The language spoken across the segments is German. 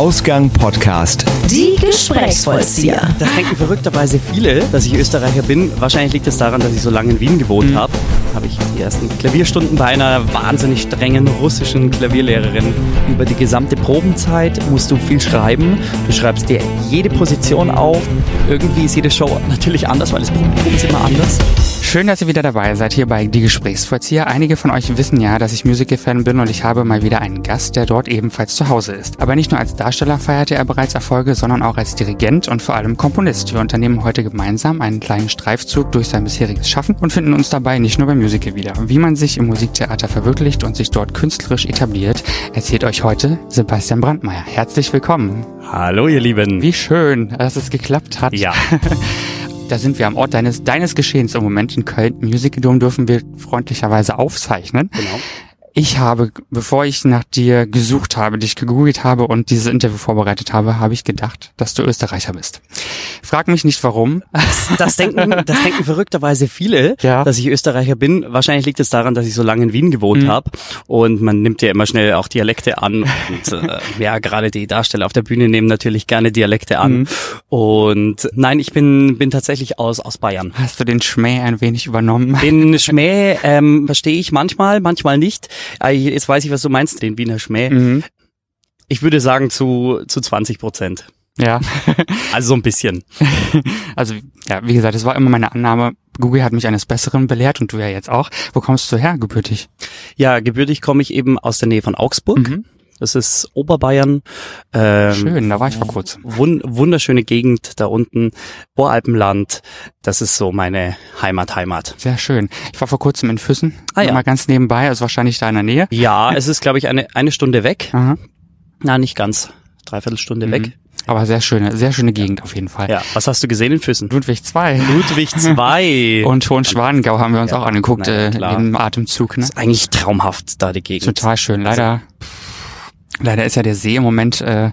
Ausgang Podcast. Die Gesprächsvollzieher. Das denken verrückterweise viele, dass ich Österreicher bin. Wahrscheinlich liegt es daran, dass ich so lange in Wien gewohnt habe. Habe ich die ersten Klavierstunden bei einer wahnsinnig strengen russischen Klavierlehrerin. Über die gesamte Probenzeit musst du viel schreiben. Du schreibst dir jede Position auf. Irgendwie ist jede Show natürlich anders, weil das Publikum ist immer anders. Schön, dass ihr wieder dabei seid hier bei Die Gesprächsvollzieher. Einige von euch wissen ja, dass ich Musical-Fan bin und ich habe mal wieder einen Gast, der dort ebenfalls zu Hause ist. Aber nicht nur als Darsteller feierte er bereits Erfolge, sondern auch als Dirigent und vor allem Komponist. Wir unternehmen heute gemeinsam einen kleinen Streifzug durch sein bisheriges Schaffen und finden uns dabei nicht nur beim Musical wieder. Wie man sich im Musiktheater verwirklicht und sich dort künstlerisch etabliert, erzählt euch heute Sebastian Brandmeier. Herzlich willkommen. Hallo, ihr Lieben. Wie schön, dass es geklappt hat. Ja. Da sind wir am Ort deines, deines Geschehens im Moment in Köln. Im Musical Dome dürfen wir freundlicherweise aufzeichnen. Genau. Ich habe, bevor ich nach dir gesucht habe, dich gegoogelt habe und dieses Interview vorbereitet habe, habe ich gedacht, dass du Österreicher bist. Frag mich nicht warum. Das, das denken, das denken verrückterweise viele, Ja. dass ich Österreicher bin. Wahrscheinlich liegt es daran, dass ich so lange in Wien gewohnt Mhm. habe und man nimmt ja immer schnell auch Dialekte an und äh, ja, gerade die Darsteller auf der Bühne nehmen natürlich gerne Dialekte an. Mhm. Und nein, ich bin bin tatsächlich aus aus Bayern. Hast du den Schmäh ein wenig übernommen? Den Schmäh ähm, verstehe ich manchmal, manchmal nicht. Äh, Jetzt weiß ich, was du meinst, den Wiener Schmäh. Mhm. Ich würde sagen zu zu 20 Prozent. Ja. Also so ein bisschen. Also, ja, wie gesagt, es war immer meine Annahme. Google hat mich eines Besseren belehrt und du ja jetzt auch. Wo kommst du her, gebürtig? Ja, gebürtig komme ich eben aus der Nähe von Augsburg. Mhm. Das ist Oberbayern. Ähm, Schön, da war ich vor kurzem. Wun wunderschöne Gegend da unten, Voralpenland. Das ist so meine Heimat, Heimat. Sehr schön. Ich war vor kurzem in Füssen. Ah, ja. Mal ganz nebenbei, also wahrscheinlich da in der Nähe. Ja, es ist, glaube ich, eine, eine Stunde weg. Aha. Na, nicht ganz. Dreiviertel Stunde Mhm. weg. Aber sehr schöne, sehr schöne Gegend auf jeden Fall. Ja, was hast du gesehen in Füssen? Ludwig II. Ludwig II. Und Hohenschwangau haben wir uns Ja, auch angeguckt, na ja, äh, im Atemzug. Ne? ist eigentlich traumhaft da die Gegend. Total schön. Leider, leider ist ja der See im Moment äh,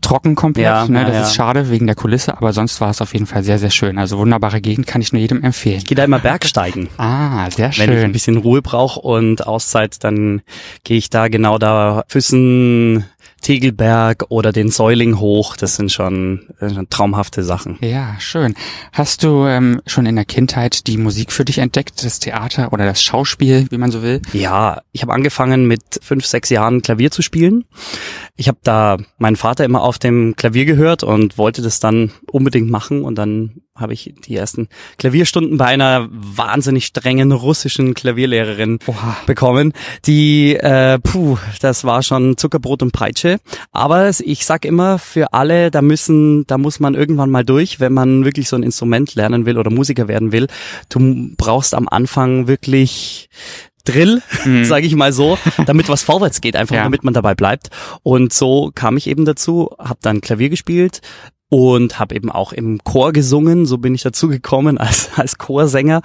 trocken komplett. Ja, ne? Das ja. ist schade wegen der Kulisse, aber sonst war es auf jeden Fall sehr, sehr schön. Also wunderbare Gegend kann ich nur jedem empfehlen. Ich gehe da immer Bergsteigen. Ah, sehr Wenn ich ein schön. bisschen Ruhe brauche und Auszeit, dann gehe ich da genau da Füssen, Tegelberg oder den Säuling hoch. Das sind schon, das sind traumhafte Sachen. Ja, schön. Hast du ähm, schon in der Kindheit die Musik für dich entdeckt, das Theater oder das Schauspiel, wie man so will? Ja, ich habe angefangen mit fünf, sechs Jahren Klavier zu spielen. Ich habe da meinen Vater immer auf dem Klavier gehört und wollte das dann unbedingt machen und dann habe ich die ersten Klavierstunden bei einer wahnsinnig strengen russischen Klavierlehrerin Oha. bekommen. Die, äh, puh, das war schon Zuckerbrot und Peitsche. Aber ich sag immer, für alle, da müssen, da muss man irgendwann mal durch, wenn man wirklich so ein Instrument lernen will oder Musiker werden will. Du brauchst am Anfang wirklich Drill, Mhm. sage ich mal so, damit was vorwärts geht, einfach Ja. damit man dabei bleibt. Und so kam ich eben dazu, habe dann Klavier gespielt und habe eben auch im Chor gesungen. So bin ich dazu gekommen als als Chorsänger.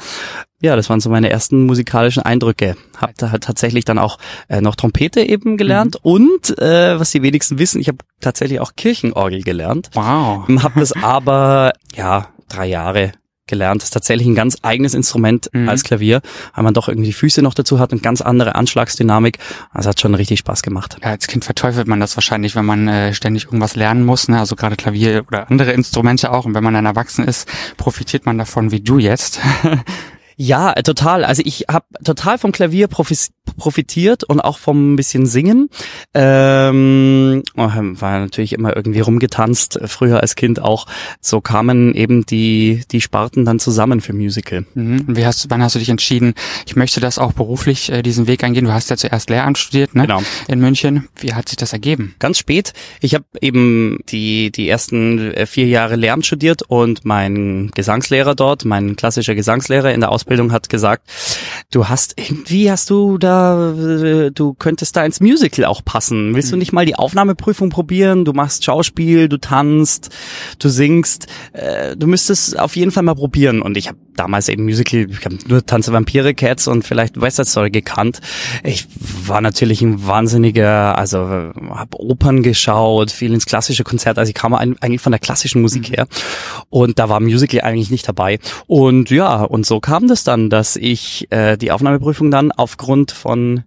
Ja, das waren so meine ersten musikalischen Eindrücke. Hab da halt tatsächlich dann auch äh, noch Trompete eben gelernt und äh, was die wenigsten wissen, ich habe tatsächlich auch Kirchenorgel gelernt. Wow. Habe das aber ja drei Jahre gelernt. Das ist tatsächlich ein ganz eigenes Instrument Mhm. als Klavier, weil man doch irgendwie die Füße noch dazu hat und ganz andere Anschlagsdynamik. Das hat schon richtig Spaß gemacht. Ja, als Kind verteufelt man das wahrscheinlich, wenn man äh, ständig irgendwas lernen muss, ne? also gerade Klavier oder andere Instrumente auch. Und wenn man dann erwachsen ist, profitiert man davon wie du jetzt. Ja, äh, total. Also ich habe total vom Klavier profitiert und auch vom bisschen Singen. Ähm, oh, war natürlich immer irgendwie rumgetanzt, äh, früher als Kind auch. So kamen eben die, die Sparten dann zusammen für Musical. Mhm. Und wie hast du, wann hast du dich entschieden, ich möchte das auch beruflich äh, diesen Weg eingehen? Du hast ja zuerst Lehramt studiert, ne? Genau. In München. Wie hat sich das ergeben? Ganz spät. Ich habe eben die, die ersten äh, vier Jahre Lehramt studiert und mein Gesangslehrer dort, mein klassischer Gesangslehrer in der Ausbildung hat gesagt, du hast irgendwie hast du da, äh, du könntest da ins Musical auch passen. Willst du nicht mal die Aufnahmeprüfung probieren? Du machst Schauspiel, du tanzt, du singst. Äh, du müsstest auf jeden Fall mal probieren. Und ich habe damals eben Musical, ich habe nur Tanze Vampire, Cats und vielleicht West Side Story gekannt. Ich war natürlich ein wahnsinniger, also habe Opern geschaut, viel ins klassische Konzert. Also ich kam eigentlich von der klassischen Musik her und da war Musical eigentlich nicht dabei. Und ja, und so kam das dann, dass ich äh, die Aufnahmeprüfung dann aufgrund von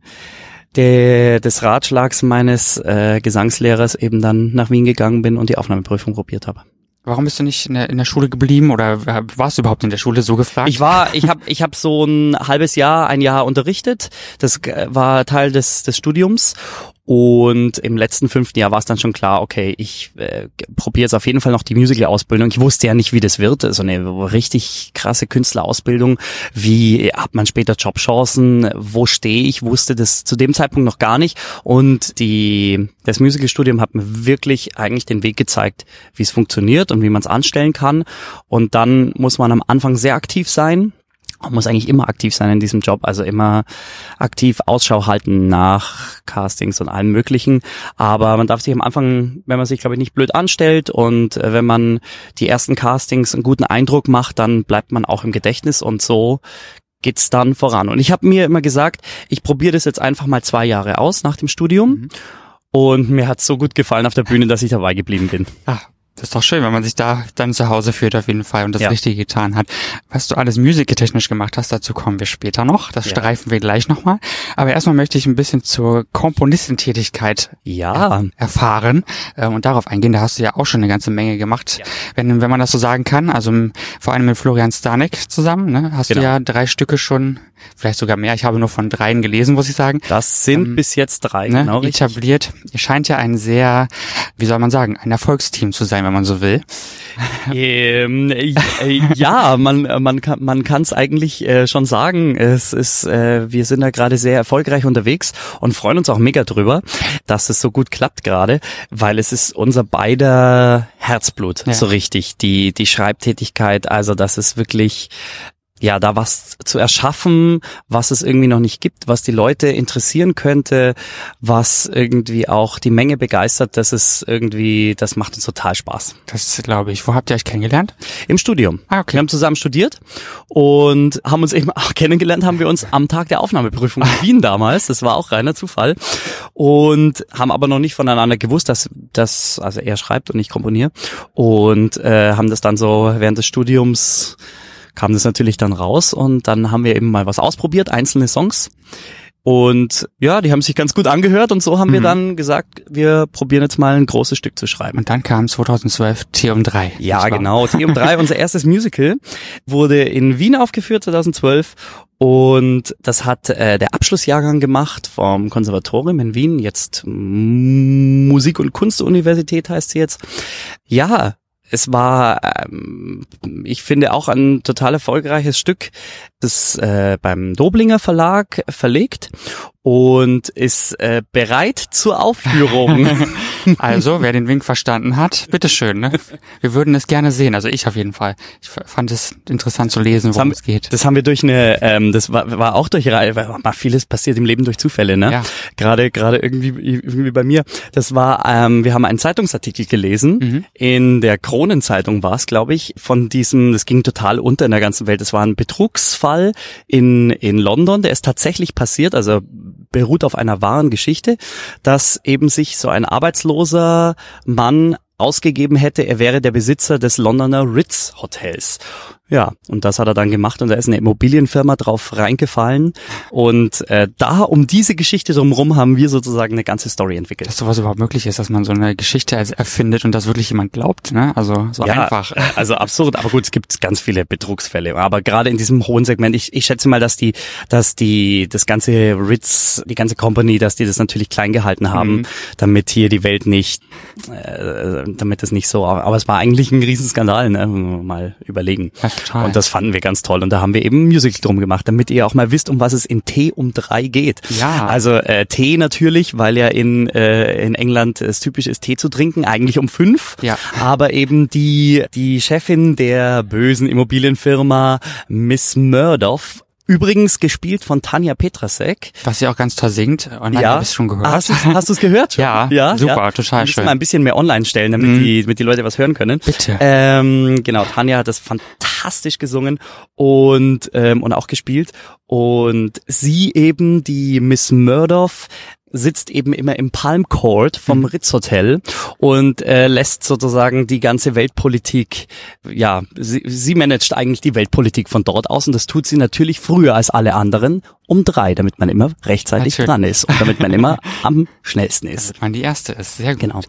der, des Ratschlags meines äh, Gesangslehrers eben dann nach Wien gegangen bin und die Aufnahmeprüfung probiert habe. Warum bist du nicht in der, in der Schule geblieben oder warst du überhaupt in der Schule so gefragt? Ich war, ich habe, ich habe so ein halbes Jahr, ein Jahr unterrichtet. Das äh, war Teil des des Studiums und im letzten fünften Jahr war es dann schon klar, okay, ich äh, probiere jetzt auf jeden Fall noch die Musical-Ausbildung. Ich wusste ja nicht, wie das wird. So eine richtig krasse Künstlerausbildung. Wie hat man später Jobchancen? Wo stehe ich? Wusste das zu dem Zeitpunkt noch gar nicht. Und die, das Musical-Studium hat mir wirklich eigentlich den Weg gezeigt, wie es funktioniert und wie man es anstellen kann. Und dann muss man am Anfang sehr aktiv sein man muss eigentlich immer aktiv sein in diesem Job, also immer aktiv Ausschau halten nach Castings und allem Möglichen. Aber man darf sich am Anfang, wenn man sich, glaube ich, nicht blöd anstellt und äh, wenn man die ersten Castings einen guten Eindruck macht, dann bleibt man auch im Gedächtnis und so geht's dann voran. Und ich habe mir immer gesagt, ich probiere das jetzt einfach mal zwei Jahre aus nach dem Studium. Mhm. Und mir hat's so gut gefallen auf der Bühne, dass ich dabei geblieben bin. Ah, das ist doch schön, wenn man sich da dann zu Hause fühlt auf jeden Fall und das ja. Richtige getan hat. Was du alles musiktechnisch gemacht hast, dazu kommen wir später noch. Das ja. streifen wir gleich nochmal. Aber erstmal möchte ich ein bisschen zur Komponistentätigkeit ja. erfahren äh, und darauf eingehen. Da hast du ja auch schon eine ganze Menge gemacht, ja. wenn, wenn man das so sagen kann. Also vor allem mit Florian Stanek zusammen, ne? hast genau. du ja drei Stücke schon vielleicht sogar mehr. Ich habe nur von dreien gelesen, muss ich sagen. Das sind ähm, bis jetzt drei, ne, genau. Etabliert. Ihr scheint ja ein sehr, wie soll man sagen, ein Erfolgsteam zu sein, wenn man so will. Ähm, äh, ja, man man kann man kann es eigentlich äh, schon sagen. Es ist, äh, wir sind da gerade sehr erfolgreich unterwegs und freuen uns auch mega drüber, dass es so gut klappt gerade, weil es ist unser beider Herzblut ja. so richtig die die Schreibtätigkeit. Also das ist wirklich ja, da was zu erschaffen, was es irgendwie noch nicht gibt, was die Leute interessieren könnte, was irgendwie auch die Menge begeistert, das ist irgendwie, das macht uns total Spaß. Das glaube ich. Wo habt ihr euch kennengelernt? Im Studium. Ah, okay. Wir haben zusammen studiert und haben uns eben auch kennengelernt, haben wir uns am Tag der Aufnahmeprüfung in Wien damals, das war auch reiner Zufall und haben aber noch nicht voneinander gewusst, dass, dass also er schreibt und ich komponiere und äh, haben das dann so während des Studiums kam das natürlich dann raus und dann haben wir eben mal was ausprobiert, einzelne Songs. Und ja, die haben sich ganz gut angehört und so haben mhm. wir dann gesagt, wir probieren jetzt mal ein großes Stück zu schreiben. Und dann kam 2012 T um 3. Ja, genau. T um 3, unser erstes Musical, wurde in Wien aufgeführt 2012 und das hat äh, der Abschlussjahrgang gemacht vom Konservatorium in Wien, jetzt Musik- und Kunstuniversität heißt sie jetzt. Ja, es war, ähm, ich finde, auch ein total erfolgreiches Stück, das äh, beim Doblinger Verlag verlegt und ist äh, bereit zur Aufführung. also, wer den Wink verstanden hat, bitteschön. Ne? Wir würden es gerne sehen. Also ich auf jeden Fall. Ich fand es interessant zu lesen, worum haben, es geht. Das haben wir durch eine, ähm, das war, war auch durch weil mal vieles passiert im Leben durch Zufälle, ne? Ja. Gerade gerade irgendwie irgendwie bei mir. Das war, ähm, wir haben einen Zeitungsartikel gelesen mhm. in der Kronenzeitung war es, glaube ich, von diesem. Das ging total unter in der ganzen Welt. Das war ein Betrugsfall in in London. Der ist tatsächlich passiert. Also beruht auf einer wahren Geschichte, dass eben sich so ein arbeitsloser Mann ausgegeben hätte, er wäre der Besitzer des Londoner Ritz Hotels. Ja, und das hat er dann gemacht und da ist eine Immobilienfirma drauf reingefallen. Und äh, da um diese Geschichte drumherum haben wir sozusagen eine ganze Story entwickelt. Dass sowas überhaupt möglich ist, dass man so eine Geschichte erfindet und dass wirklich jemand glaubt, ne? Also so ja, einfach. Also absurd, aber gut, es gibt ganz viele Betrugsfälle. Aber gerade in diesem hohen Segment, ich, ich schätze mal, dass die, dass die, das ganze Ritz, die ganze Company, dass die das natürlich klein gehalten haben, mhm. damit hier die Welt nicht, äh, damit es nicht so, aber es war eigentlich ein Riesenskandal, ne? Mal überlegen. Ja, Total. Und das fanden wir ganz toll. Und da haben wir eben ein Musical drum gemacht, damit ihr auch mal wisst, um was es in T um drei geht. Ja. Also äh, Tee natürlich, weil ja in, äh, in England es typisch ist, Tee zu trinken, eigentlich um fünf. Ja. Aber eben die, die Chefin der bösen Immobilienfirma Miss Murdoch Übrigens gespielt von Tanja Petrasek. Was sie auch ganz toll singt. Online ja. habe ich schon gehört. Hast du hast du's gehört? ja, ja, super, ja. total schön. mal ein bisschen mehr online stellen, damit, mm. die, damit die Leute was hören können. Bitte. Ähm, genau, Tanja hat das fantastisch gesungen und, ähm, und auch gespielt. Und sie eben, die Miss Murdoch, sitzt eben immer im Palm Court vom Ritz Hotel und äh, lässt sozusagen die ganze Weltpolitik, ja, sie, sie managt eigentlich die Weltpolitik von dort aus und das tut sie natürlich früher als alle anderen um drei, damit man immer rechtzeitig Natürlich. dran ist und damit man immer am schnellsten ist. Damit man die erste ist. Sehr gut. Genau.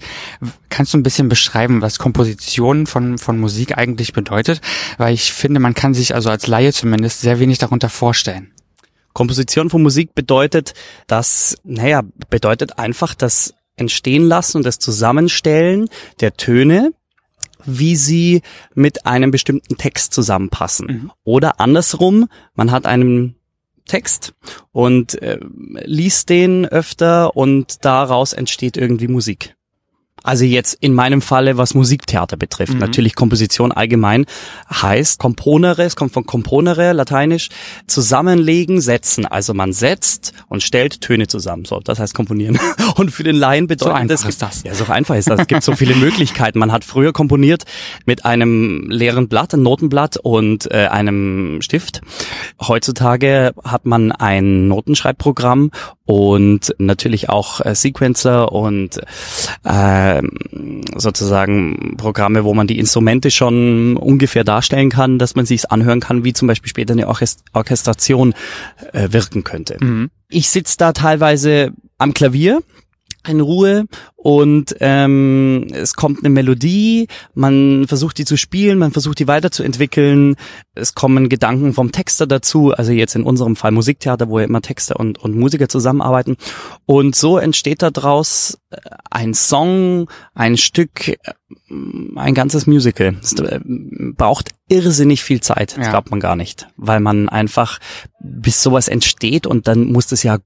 Kannst du ein bisschen beschreiben, was Komposition von, von Musik eigentlich bedeutet? Weil ich finde, man kann sich also als Laie zumindest sehr wenig darunter vorstellen. Komposition von Musik bedeutet, das, naja, bedeutet einfach das Entstehen lassen und das Zusammenstellen der Töne, wie sie mit einem bestimmten Text zusammenpassen. Mhm. Oder andersrum, man hat einen Text und äh, liest den öfter und daraus entsteht irgendwie Musik. Also jetzt in meinem Falle, was Musiktheater betrifft. Mhm. Natürlich Komposition allgemein heißt componere, es kommt von componere, lateinisch, zusammenlegen, setzen. Also man setzt und stellt Töne zusammen. So, das heißt komponieren. Und für den Laien bedeutet einfach das, ist das. Ja, so einfach ist das. Es gibt so viele Möglichkeiten. Man hat früher komponiert mit einem leeren Blatt, einem Notenblatt und äh, einem Stift. Heutzutage hat man ein Notenschreibprogramm und natürlich auch äh, Sequencer und äh, sozusagen Programme, wo man die Instrumente schon ungefähr darstellen kann, dass man sich's anhören kann, wie zum Beispiel später eine Orchest Orchestration äh, wirken könnte. Ich sitze da teilweise am Klavier in Ruhe und ähm, es kommt eine Melodie, man versucht die zu spielen, man versucht die weiterzuentwickeln, es kommen Gedanken vom Texter dazu, also jetzt in unserem Fall Musiktheater, wo ja immer Texter und, und Musiker zusammenarbeiten und so entsteht daraus äh, ein Song, ein Stück, äh, ein ganzes Musical. Es äh, braucht irrsinnig viel Zeit, das Ja. glaubt man gar nicht, weil man einfach bis sowas entsteht und dann muss das ja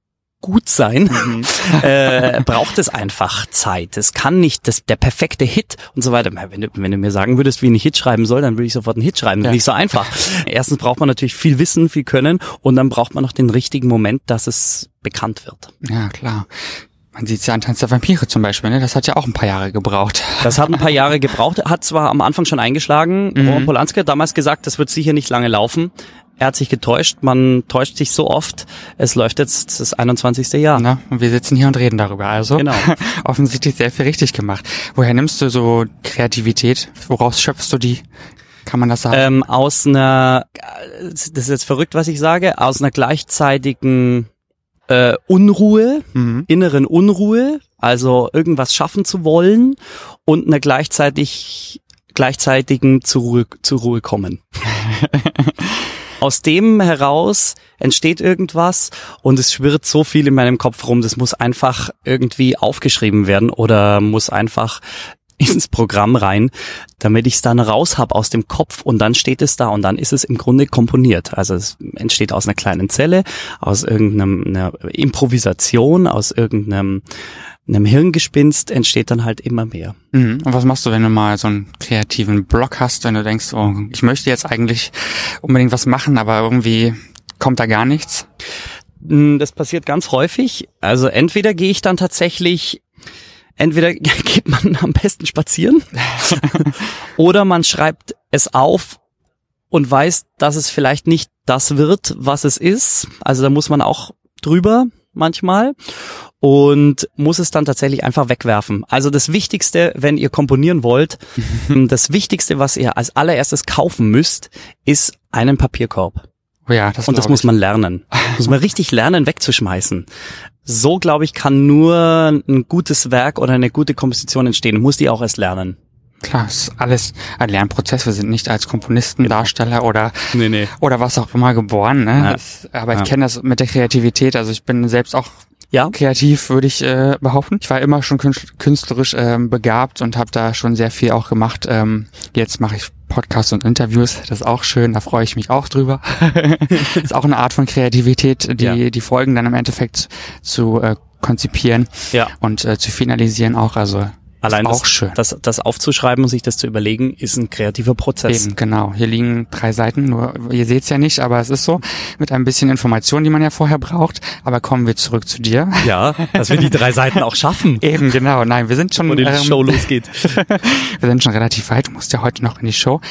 gut sein, äh, braucht es einfach Zeit. Es kann nicht das, der perfekte Hit und so weiter. Wenn du, wenn du mir sagen würdest, wie ich einen Hit schreiben soll, dann würde ich sofort einen Hit schreiben. Ja. nicht so einfach. Erstens braucht man natürlich viel Wissen, viel Können und dann braucht man noch den richtigen Moment, dass es bekannt wird. Ja, klar. Man sieht's ja an Tanz der Vampire zum Beispiel, ne? Das hat ja auch ein paar Jahre gebraucht. Das hat ein paar Jahre gebraucht, hat zwar am Anfang schon eingeschlagen. Roman Polanski hat damals gesagt, das wird sicher nicht lange laufen. Er hat sich getäuscht, man täuscht sich so oft. Es läuft jetzt das 21. Jahr. Ne? Und wir sitzen hier und reden darüber. Also Genau. offensichtlich sehr viel richtig gemacht. Woher nimmst du so Kreativität? Woraus schöpfst du die? Kann man das sagen? ähm, aus einer, das ist jetzt verrückt, was ich sage, aus einer gleichzeitigen äh, Unruhe, mhm. inneren Unruhe, also irgendwas schaffen zu wollen und einer gleichzeitig gleichzeitigen zur Ruhe, zur Ruhe kommen. Aus dem heraus entsteht irgendwas und es schwirrt so viel in meinem Kopf rum, das muss einfach irgendwie aufgeschrieben werden oder muss einfach ins Programm rein, damit ich es dann raus habe aus dem Kopf und dann steht es da und dann ist es im Grunde komponiert. Also es entsteht aus einer kleinen Zelle, aus irgendeiner Improvisation, aus irgendeinem einem Hirngespinst entsteht dann halt immer mehr. Mhm. Und was machst du, wenn du mal so einen kreativen Block hast, wenn du denkst, oh, ich möchte jetzt eigentlich unbedingt was machen, aber irgendwie kommt da gar nichts? Mm, Das passiert ganz häufig. Also entweder gehe ich dann tatsächlich, entweder geht man am besten spazieren oder man schreibt es auf und weiß, dass es vielleicht nicht das wird, was es ist. Also da muss man auch drüber manchmal und muss es dann tatsächlich einfach wegwerfen. Also das Wichtigste, wenn ihr komponieren wollt, das Wichtigste, was ihr als allererstes kaufen müsst, ist einen Papierkorb. Oh ja, das Und das muss man lernen. muss man richtig lernen, wegzuschmeißen. So, glaube ich, kann nur ein gutes Werk oder eine gute Komposition entstehen. Muss die auch erst lernen. Klar, ist alles ein Lernprozess. Wir sind nicht als Komponisten, Darsteller oder Nee, nee. oder was auch immer geboren. Ne? Ja. Das, aber ich Ja. kenne das mit der Kreativität. Also ich bin selbst auch Ja? kreativ, würde ich äh, behaupten. Ich war immer schon künst- künstlerisch ähm, begabt und habe da schon sehr viel auch gemacht. Ähm, jetzt mache ich Podcasts und Interviews. Das ist auch schön. Da freue ich mich auch drüber. ist auch eine Art von Kreativität, die Ja. die Folgen dann im Endeffekt zu äh, konzipieren Ja. und äh, zu finalisieren auch. Also Allein das, schön. das, das aufzuschreiben und sich das zu überlegen, ist ein kreativer Prozess. Eben, genau. Hier liegen drei Seiten, nur ihr seht's ja nicht, aber es ist so, mit ein bisschen Information, die man ja vorher braucht. Aber kommen wir zurück zu dir. Ja, dass wir die drei Seiten auch schaffen, Eben, genau. Nein, wir sind schon, wo die ähm, Show losgeht. wir sind schon relativ weit. Du musst ja heute noch in die Show.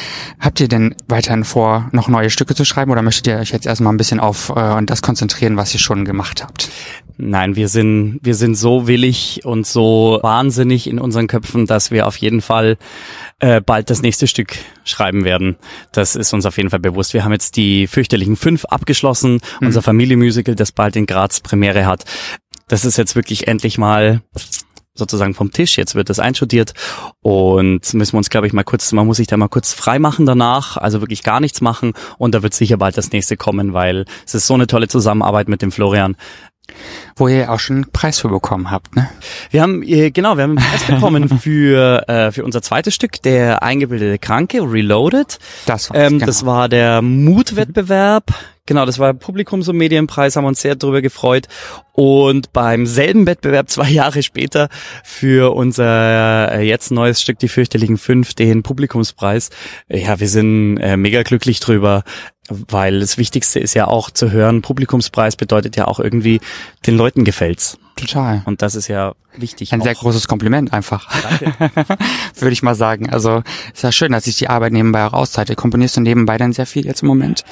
Habt ihr denn weiterhin vor, noch neue Stücke zu schreiben oder möchtet ihr euch jetzt erstmal ein bisschen auf äh, das konzentrieren, was ihr schon gemacht habt? Nein, wir sind, wir sind so willig und so wahnsinnig in unseren Köpfen, dass wir auf jeden Fall äh, bald das nächste Stück schreiben werden. Das ist uns auf jeden Fall bewusst. Wir haben jetzt die fürchterlichen fünf abgeschlossen, mhm. unser Familienmusical, das bald in Graz Premiere hat. Das ist jetzt wirklich endlich mal sozusagen vom Tisch. Jetzt wird das einstudiert und müssen wir uns, glaube ich, mal kurz, man muss sich da mal kurz frei machen danach, also wirklich gar nichts machen und da wird sicher bald das nächste kommen, weil es ist so eine tolle Zusammenarbeit mit dem Florian. Wo ihr auch schon einen Preis für bekommen habt, ne? Wir haben, äh, genau, wir haben einen Preis bekommen für, äh, für unser zweites Stück, der eingebildete Kranke, Reloaded. Das, war ähm, genau. das war der Mutwettbewerb. Genau, das war Publikums- und Medienpreis, haben uns sehr darüber gefreut. Und beim selben Wettbewerb zwei Jahre später für unser äh, jetzt neues Stück Die fürchterlichen Fünf, den Publikumspreis. Ja, wir sind äh, mega glücklich drüber, weil das Wichtigste ist ja auch zu hören, Publikumspreis bedeutet ja auch irgendwie, den Leuten gefällt's. Total. Und das ist ja wichtig. Ein auch. sehr großes Kompliment einfach. Danke. Würde ich mal sagen. Also ist ja schön, dass ich die Arbeit nebenbei auch auszeite. Komponierst du nebenbei dann sehr viel jetzt im Moment?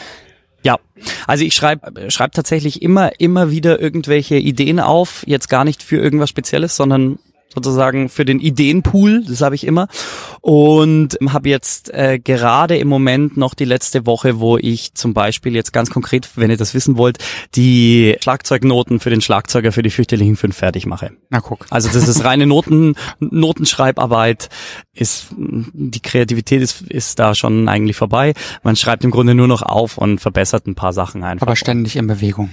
Ja, also ich schreibe schreib tatsächlich immer, immer wieder irgendwelche Ideen auf, jetzt gar nicht für irgendwas Spezielles, sondern sozusagen für den Ideenpool, das habe ich immer. Und habe jetzt äh, gerade im Moment noch die letzte Woche, wo ich zum Beispiel jetzt ganz konkret, wenn ihr das wissen wollt, die Schlagzeugnoten für den Schlagzeuger für die fürchterlichen fünf fertig mache. Na guck. Also das ist reine Noten, Notenschreibarbeit, ist die Kreativität ist, ist da schon eigentlich vorbei. Man schreibt im Grunde nur noch auf und verbessert ein paar Sachen einfach. Aber ständig in Bewegung.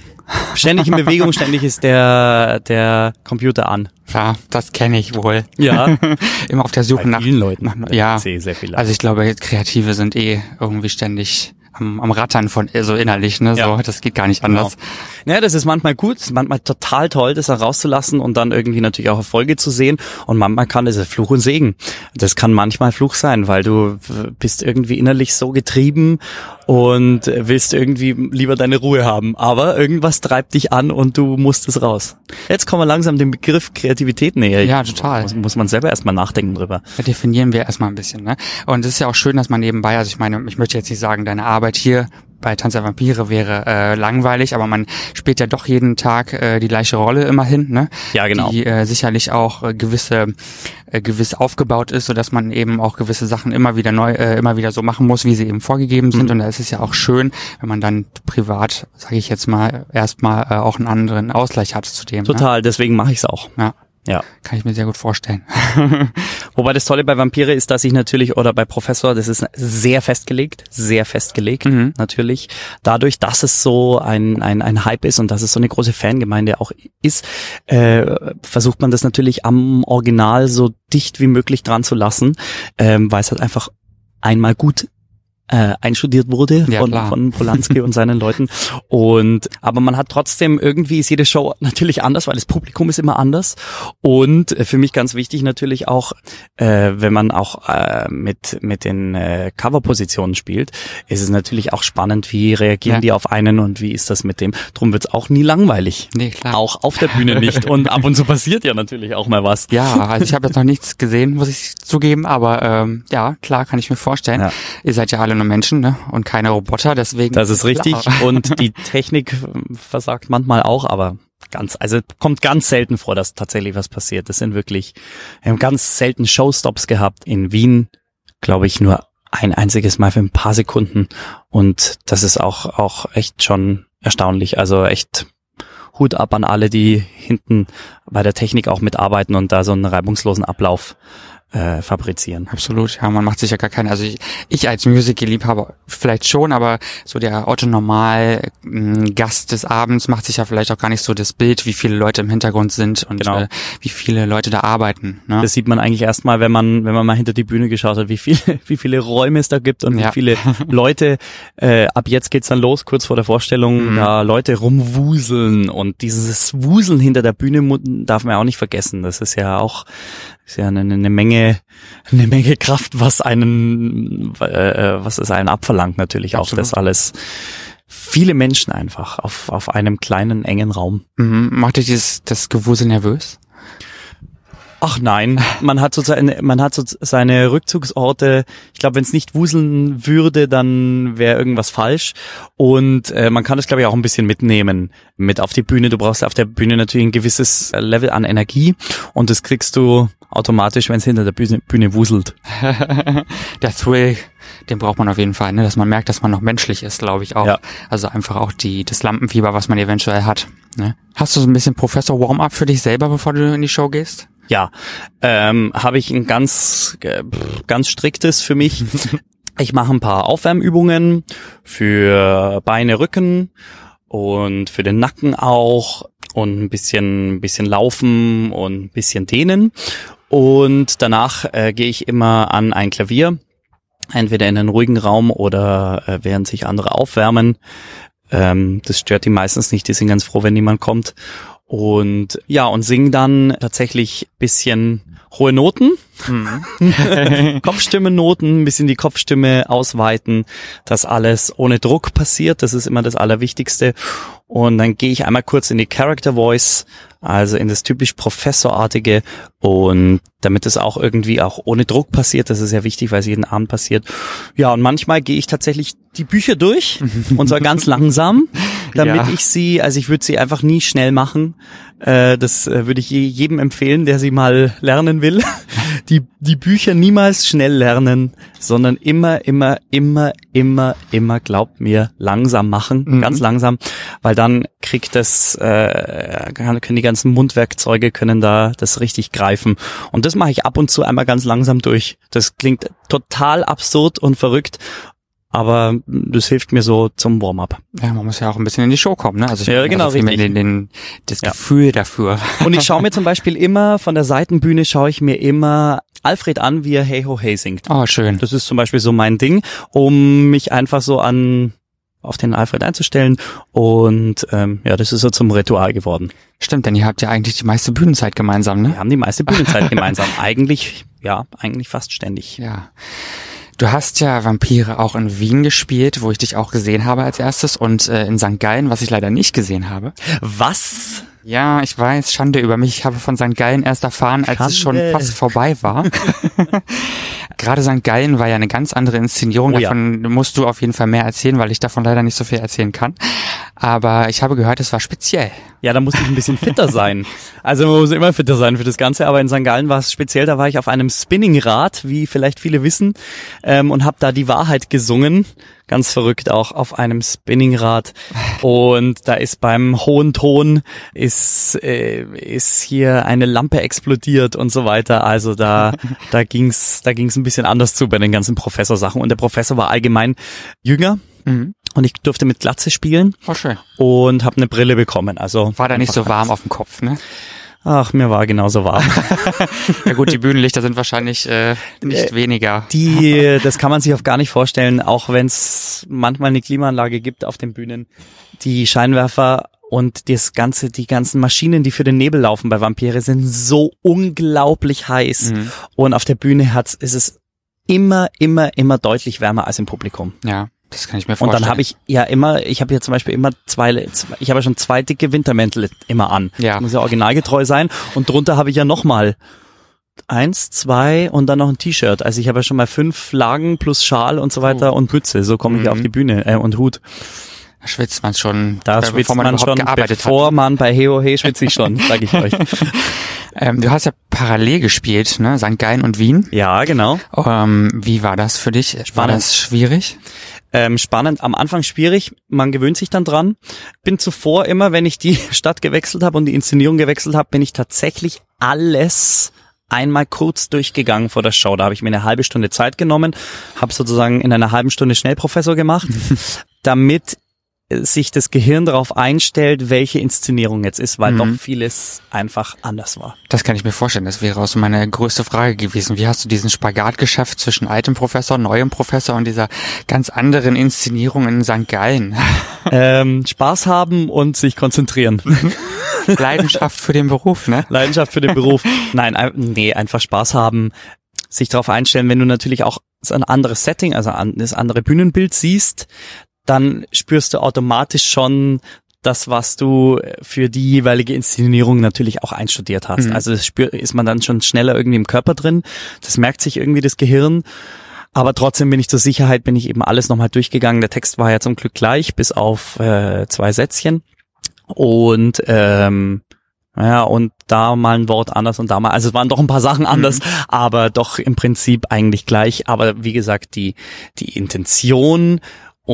Ständig in Bewegung, ständig ist der der Computer an. Ja, das kenne ich wohl. Ja. Immer auf der Suche Bei nach vielen Leuten. Nach, ja. Sehr viel also ich glaube, Kreative sind eh irgendwie ständig am, am Rattern von so innerlich, ne? Ja. So, das geht gar nicht anders. Genau. Ja, das ist manchmal gut, ist manchmal total toll, das herauszulassen und dann irgendwie natürlich auch Erfolge zu sehen. Und manchmal kann das Fluch und Segen. Das kann manchmal Fluch sein, weil du bist irgendwie innerlich so getrieben und willst irgendwie lieber deine Ruhe haben. Aber irgendwas treibt dich an und du musst es raus. Jetzt kommen wir langsam dem Begriff Kreativität näher. Ja, total. Muss, muss man selber erstmal nachdenken drüber. Da definieren wir erstmal ein bisschen. Ne? Und es ist ja auch schön, dass man nebenbei, also ich meine, ich möchte jetzt nicht sagen, deine Arbeit hier bei Tanz der Vampire wäre äh, langweilig, aber man spielt ja doch jeden Tag äh, die gleiche Rolle immerhin, ne? Ja, genau. Die äh, sicherlich auch äh, gewisse äh, gewiss aufgebaut ist, so dass man eben auch gewisse Sachen immer wieder neu, äh, immer wieder so machen muss, wie sie eben vorgegeben sind. Mhm. Und da ist es ja auch schön, wenn man dann privat, sage ich jetzt mal, erstmal äh, auch einen anderen Ausgleich hat zu dem. Ne? Total, ne? deswegen mache ich es auch. Ja. Ja. Kann ich mir sehr gut vorstellen. Wobei das Tolle bei Vampire ist, dass ich natürlich, oder bei Professor, das ist sehr festgelegt, sehr festgelegt, mhm. natürlich. Dadurch, dass es so ein, ein, ein Hype ist und dass es so eine große Fangemeinde auch ist, äh, versucht man das natürlich am Original so dicht wie möglich dran zu lassen, ähm, weil es halt einfach einmal gut äh, einstudiert wurde ja, von, von Polanski und seinen Leuten. Und aber man hat trotzdem irgendwie ist jede Show natürlich anders, weil das Publikum ist immer anders. Und äh, für mich ganz wichtig natürlich auch, äh, wenn man auch äh, mit mit den äh, Coverpositionen spielt, ist es natürlich auch spannend, wie reagieren ja. die auf einen und wie ist das mit dem. Drum wird's auch nie langweilig. Nee, klar. Auch auf der Bühne nicht. Und ab und zu passiert ja natürlich auch mal was. Ja, also ich habe jetzt noch nichts gesehen, muss ich zugeben, aber ähm, ja, klar, kann ich mir vorstellen. Ja. Ihr seid ja alle nur Menschen ne? und keine Roboter, deswegen. Das ist richtig und die Technik versagt manchmal auch, aber ganz, also kommt ganz selten vor, dass tatsächlich was passiert. Das sind wirklich, wir haben ganz selten Showstops gehabt. In Wien, glaube ich, nur ein einziges Mal für ein paar Sekunden und das ist auch, auch echt schon erstaunlich. Also echt Hut ab an alle, die hinten bei der Technik auch mitarbeiten und da so einen reibungslosen Ablauf äh, fabrizieren. Absolut, ja, man macht sich ja gar keine, also ich, ich als Musical-Liebhaber vielleicht schon, aber so der Otto Normal äh, Gast des Abends macht sich ja vielleicht auch gar nicht so das Bild, wie viele Leute im Hintergrund sind und genau. äh, wie viele Leute da arbeiten. Ne? Das sieht man eigentlich erstmal, wenn man, wenn man mal hinter die Bühne geschaut hat, wie viele, wie viele Räume es da gibt und ja. wie viele Leute, äh, ab jetzt geht's dann los, kurz vor der Vorstellung, mhm. da Leute rumwuseln und dieses Wuseln hinter der Bühne darf man auch nicht vergessen. Das ist ja auch ist ja eine, eine Menge, eine Menge Kraft, was einen, äh, äh, was es einen abverlangt natürlich Absolut. auch das alles. Viele Menschen einfach auf, auf einem kleinen, engen Raum. Mhm. Macht dich das, das Gewusel nervös? Ach nein, man hat so seine, man hat so seine Rückzugsorte. Ich glaube, wenn es nicht wuseln würde, dann wäre irgendwas falsch. Und äh, man kann das, glaube ich, auch ein bisschen mitnehmen mit auf die Bühne. Du brauchst auf der Bühne natürlich ein gewisses Level an Energie und das kriegst du automatisch, wenn es hinter der Bühne, Bühne wuselt. der Thrill, den braucht man auf jeden Fall, ne? dass man merkt, dass man noch menschlich ist, glaube ich auch. Ja. Also einfach auch die das Lampenfieber, was man eventuell hat. Ne? Hast du so ein bisschen Professor Warm-up für dich selber, bevor du in die Show gehst? Ja, ähm, habe ich ein ganz, äh, ganz striktes für mich. Ich mache ein paar Aufwärmübungen für Beine, Rücken und für den Nacken auch und ein bisschen, ein bisschen laufen und ein bisschen dehnen. Und danach äh, gehe ich immer an ein Klavier, entweder in einen ruhigen Raum oder äh, während sich andere aufwärmen. Ähm, das stört die meistens nicht, die sind ganz froh, wenn niemand kommt. Und ja, und singen dann tatsächlich bisschen hohe Noten, mhm. Kopfstimmennoten, ein bisschen die Kopfstimme ausweiten, dass alles ohne Druck passiert, das ist immer das Allerwichtigste. Und dann gehe ich einmal kurz in die Character Voice, also in das typisch Professorartige und damit es auch irgendwie auch ohne Druck passiert, das ist ja wichtig, weil es jeden Abend passiert. Ja, und manchmal gehe ich tatsächlich die Bücher durch und zwar ganz langsam, damit ja. ich sie, also ich würde sie einfach nie schnell machen. Äh, das äh, würde ich jedem empfehlen, der sie mal lernen will. Die, die Bücher niemals schnell lernen, sondern immer, immer, immer, immer, immer, glaubt mir, langsam machen, mhm. ganz langsam, weil dann kriegt das, äh, können die ganzen Mundwerkzeuge können da das richtig greifen. Und das mache ich ab und zu einmal ganz langsam durch. Das klingt total absurd und verrückt aber das hilft mir so zum Warm-up. Ja, man muss ja auch ein bisschen in die Show kommen, ne? Also ich ja, genau, also richtig. Den, den, das ja. Gefühl dafür. Und ich schaue mir zum Beispiel immer von der Seitenbühne schaue ich mir immer Alfred an, wie er Hey Ho Hey singt. Oh, schön. Das ist zum Beispiel so mein Ding, um mich einfach so an auf den Alfred einzustellen und ähm, ja, das ist so zum Ritual geworden. Stimmt, denn ihr habt ja eigentlich die meiste Bühnenzeit gemeinsam, ne? Wir haben die meiste Bühnenzeit gemeinsam. Eigentlich, ja, eigentlich fast ständig. Ja. Du hast ja Vampire auch in Wien gespielt, wo ich dich auch gesehen habe als erstes und äh, in St. Gallen, was ich leider nicht gesehen habe. Was? Ja, ich weiß, Schande über mich. Ich habe von St. Gallen erst erfahren, als Schande. es schon fast vorbei war. Gerade St. Gallen war ja eine ganz andere Inszenierung. Oh, davon ja. musst du auf jeden Fall mehr erzählen, weil ich davon leider nicht so viel erzählen kann. Aber ich habe gehört, es war speziell. Ja, da musste ich ein bisschen fitter sein. Also man muss immer fitter sein für das Ganze. Aber in St. Gallen war es speziell, da war ich auf einem Spinningrad, wie vielleicht viele wissen, ähm, und habe da die Wahrheit gesungen. Ganz verrückt auch auf einem Spinningrad. Und da ist beim hohen Ton ist, äh, ist hier eine Lampe explodiert und so weiter. Also da, da ging's, da ging's ein bisschen anders zu bei den ganzen Professorsachen. Und der Professor war allgemein jünger. Mhm. Und ich durfte mit Glatze spielen. Oh, schön. Und habe eine Brille bekommen. Also war da nicht so warm auf dem Kopf, ne? Ach, mir war genauso warm. ja gut, die Bühnenlichter sind wahrscheinlich äh, nicht äh, weniger. Die, das kann man sich auch gar nicht vorstellen, auch wenn es manchmal eine Klimaanlage gibt auf den Bühnen. Die Scheinwerfer und das ganze, die ganzen Maschinen, die für den Nebel laufen bei Vampire, sind so unglaublich heiß. Mhm. Und auf der Bühne hat's, ist es immer, immer, immer deutlich wärmer als im Publikum. Ja. Das kann ich mir vorstellen. Und dann habe ich ja immer, ich habe hier zum Beispiel immer zwei, ich habe ja schon zwei dicke Wintermäntel immer an. Ja. Das muss ja originalgetreu sein. Und drunter habe ich ja nochmal eins, zwei und dann noch ein T-Shirt. Also ich habe ja schon mal fünf Lagen plus Schal und so weiter oh. und Mütze. So komme ich mhm. auf die Bühne äh, und Hut. Da schwitzt man schon. Da schwitzt man, man schon, bevor hat. man bei Heo He schwitze ich schon, sage ich euch. ähm, du hast ja parallel gespielt, ne? St. Gallen und Wien. Ja, genau. Ähm, wie war das für dich? Spannend. War das schwierig? Ähm, spannend, am Anfang schwierig, man gewöhnt sich dann dran. Bin zuvor immer, wenn ich die Stadt gewechselt habe und die Inszenierung gewechselt habe, bin ich tatsächlich alles einmal kurz durchgegangen vor der Show. Da habe ich mir eine halbe Stunde Zeit genommen, habe sozusagen in einer halben Stunde Schnellprofessor gemacht, damit sich das Gehirn darauf einstellt, welche Inszenierung jetzt ist, weil mhm. doch vieles einfach anders war. Das kann ich mir vorstellen. Das wäre auch so meine größte Frage gewesen. Wie hast du diesen Spagat geschafft zwischen altem Professor, neuem Professor und dieser ganz anderen Inszenierung in St. Gallen? Ähm, Spaß haben und sich konzentrieren. Leidenschaft für den Beruf, ne? Leidenschaft für den Beruf. Nein, nee, einfach Spaß haben, sich darauf einstellen, wenn du natürlich auch ein anderes Setting, also das andere Bühnenbild siehst, dann spürst du automatisch schon, das, was du für die jeweilige Inszenierung natürlich auch einstudiert hast. Mhm. Also das spür, ist man dann schon schneller irgendwie im Körper drin. Das merkt sich irgendwie das Gehirn. Aber trotzdem bin ich zur Sicherheit, bin ich eben alles nochmal durchgegangen. Der Text war ja zum Glück gleich, bis auf äh, zwei Sätzchen. Und ähm, ja, und da mal ein Wort anders und da mal, also es waren doch ein paar Sachen anders, Mhm. aber doch im Prinzip eigentlich gleich. Aber wie gesagt, die, die Intention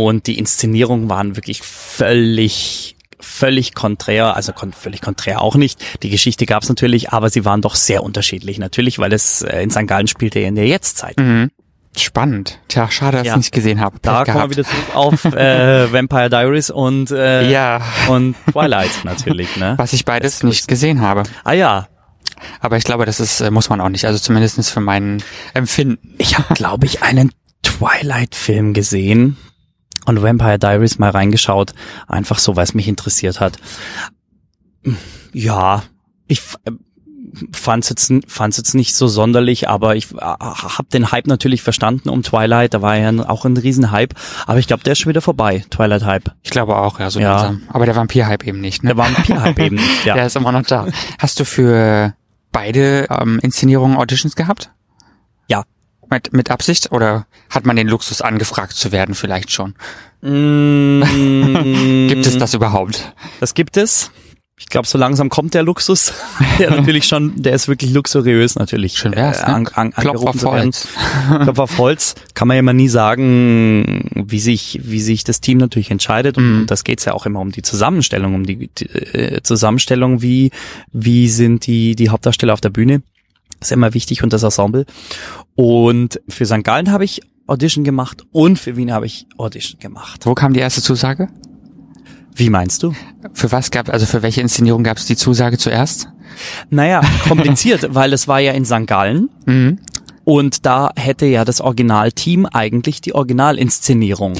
und die Inszenierung waren wirklich völlig, völlig konträr, also kon völlig konträr auch nicht. Die Geschichte gab es natürlich, aber sie waren doch sehr unterschiedlich. Natürlich, weil es äh, in St. Gallen spielte in der Jetztzeit. Mhm. Spannend. Tja, schade, dass Ja. ich nicht gesehen habe. Da kommen wir wieder zurück auf äh, Vampire Diaries und äh, Ja, und Twilight natürlich, ne? was ich beides nicht gesehen habe. Ah ja, Aber ich glaube, das ist, äh, muss man auch nicht. Also zumindestens für mein Empfinden. ich habe, glaube ich, einen Twilight-Film gesehen und Vampire Diaries mal reingeschaut, einfach so, weil es mich interessiert hat. Ja, ich äh, fand's jetzt fand's jetzt nicht so sonderlich, aber ich äh, habe den Hype natürlich verstanden um Twilight. Da war ja auch ein Riesenhype, aber ich glaube, der ist schon wieder vorbei. Twilight Hype. Ich glaube auch, ja, so Ja. langsam. Aber der Vampir-Hype eben nicht, ne? Der Vampir-Hype eben. nicht, Ja. Der ist immer noch da. Hast du für beide ähm, Inszenierungen Auditions gehabt? Mit, mit Absicht oder hat man den Luxus angefragt zu werden vielleicht schon? Mm, Gibt es das überhaupt? Das gibt es. Ich glaube, so langsam kommt der Luxus. der natürlich schon, der ist wirklich luxuriös natürlich. Schön wär's, äh, ne? an, an, Klopf auf. Holz. Klopf auf Holz. Kann man ja immer nie sagen, wie sich, wie sich das Team natürlich entscheidet. Und Mhm. das geht's ja auch immer um die Zusammenstellung, um die, die äh, Zusammenstellung, wie, wie sind die, die Hauptdarsteller auf der Bühne. Ist immer wichtig und das Ensemble. Und für St. Gallen habe ich Audition gemacht und für Wien habe ich Audition gemacht. Wo kam die erste Zusage? Wie meinst du? Für was gab, also für welche Inszenierung gab es die Zusage zuerst? Naja, kompliziert, weil es war ja in St. Gallen Mhm. und da hätte ja das Originalteam eigentlich die Originalinszenierung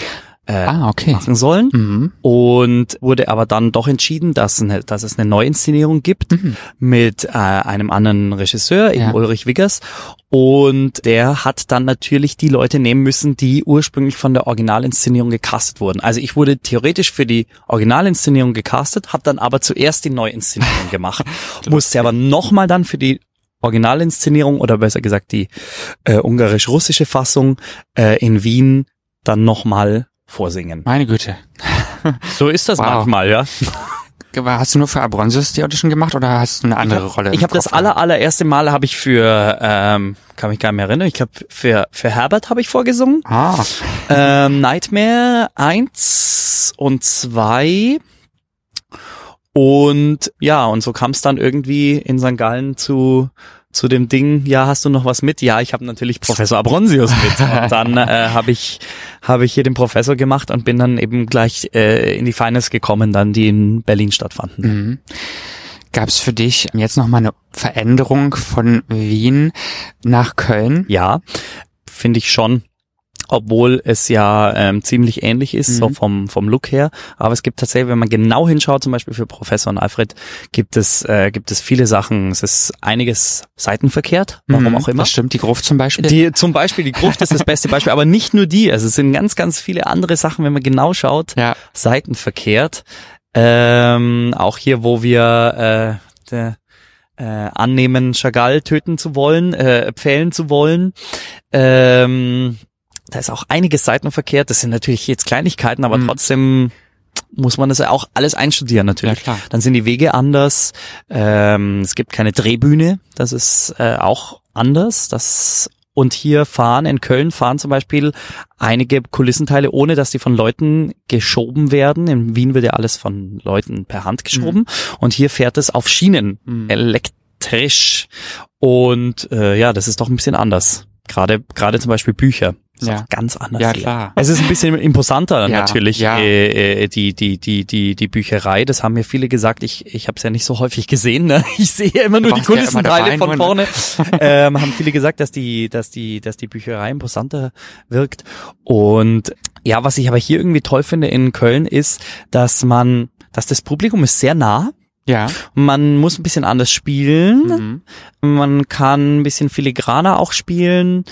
äh, Ah, okay. machen sollen Mhm. und wurde aber dann doch entschieden, dass, eine, dass es eine Neuinszenierung gibt mit äh, einem anderen Regisseur, eben Ja. Ulrich Wiggers. Und der hat dann natürlich die Leute nehmen müssen, die ursprünglich von der Originalinszenierung gecastet wurden. Also ich wurde theoretisch für die Originalinszenierung gecastet, habe dann aber zuerst die Neuinszenierung gemacht, musste aber nochmal dann für die Originalinszenierung oder besser gesagt die äh, ungarisch-russische Fassung äh, in Wien dann nochmal vorsingen. Meine Güte. So ist das Wow. manchmal, ja. Hast du nur für Abronsis die Audition gemacht oder hast du eine andere Rolle? Ich habe das aller, allererste Mal habe ich für, ähm, kann mich gar nicht mehr erinnern, ich glaube für, für Herbert habe ich vorgesungen. Ah, Ähm, Nightmare 1 und 2. Und ja, und so kam es dann irgendwie in St. Gallen zu zu dem Ding, ja, hast du noch was mit? Ja, ich habe natürlich Professor Abronsius mit. Und dann äh, habe ich habe ich hier den Professor gemacht und bin dann eben gleich äh, in die Finals gekommen, dann die in Berlin stattfanden. Mhm. Gab es für dich jetzt noch mal eine Veränderung von Wien nach Köln? Ja, finde ich schon. Obwohl es ja ähm, ziemlich ähnlich ist, so Mhm. vom, vom Look her. Aber es gibt tatsächlich, wenn man genau hinschaut, zum Beispiel für Professor und Alfred, gibt es, äh, gibt es viele Sachen. Es ist einiges seitenverkehrt, warum Mhm, auch immer. Das stimmt, die Gruft zum Beispiel. Die, zum Beispiel die Gruft ist das beste Beispiel, aber nicht nur die. Also es sind ganz, ganz viele andere Sachen, wenn man genau schaut, ja, seitenverkehrt. Ähm, auch hier, wo wir äh, der, äh, annehmen, Chagall töten zu wollen, äh, pfählen zu wollen. Ähm, da ist auch einiges seitenverkehrt. Das sind natürlich jetzt Kleinigkeiten, aber Mhm. trotzdem muss man das ja auch alles einstudieren natürlich. Ja, klar. Dann sind die Wege anders. Ähm, es gibt keine Drehbühne. Das ist äh, auch anders. Das und hier fahren in Köln fahren zum Beispiel einige Kulissenteile, ohne dass die von Leuten geschoben werden. In Wien wird ja alles von Leuten per Hand geschoben. Und hier fährt es auf Schienen, Mhm. elektrisch. Und äh, ja, das ist doch ein bisschen anders. Gerade gerade zum Beispiel Bücher. Ist Ja. auch ganz anders. Ja, hier. klar. Es ist ein bisschen imposanter Ja, natürlich, ja. Äh, äh, die, die, die, die, die Bücherei. Das haben mir viele gesagt. Ich, ich habe es ja nicht so häufig gesehen. Ne? Ich sehe ja immer nur die ja Kulissenteile dabei, von ne? vorne. ähm, haben viele gesagt, dass die, dass die, dass die Bücherei imposanter wirkt. Und ja, was ich aber hier irgendwie toll finde in Köln ist, dass man, dass das Publikum ist sehr nah. Ja. Man muss ein bisschen anders spielen. Mhm. Man kann ein bisschen filigraner auch spielen.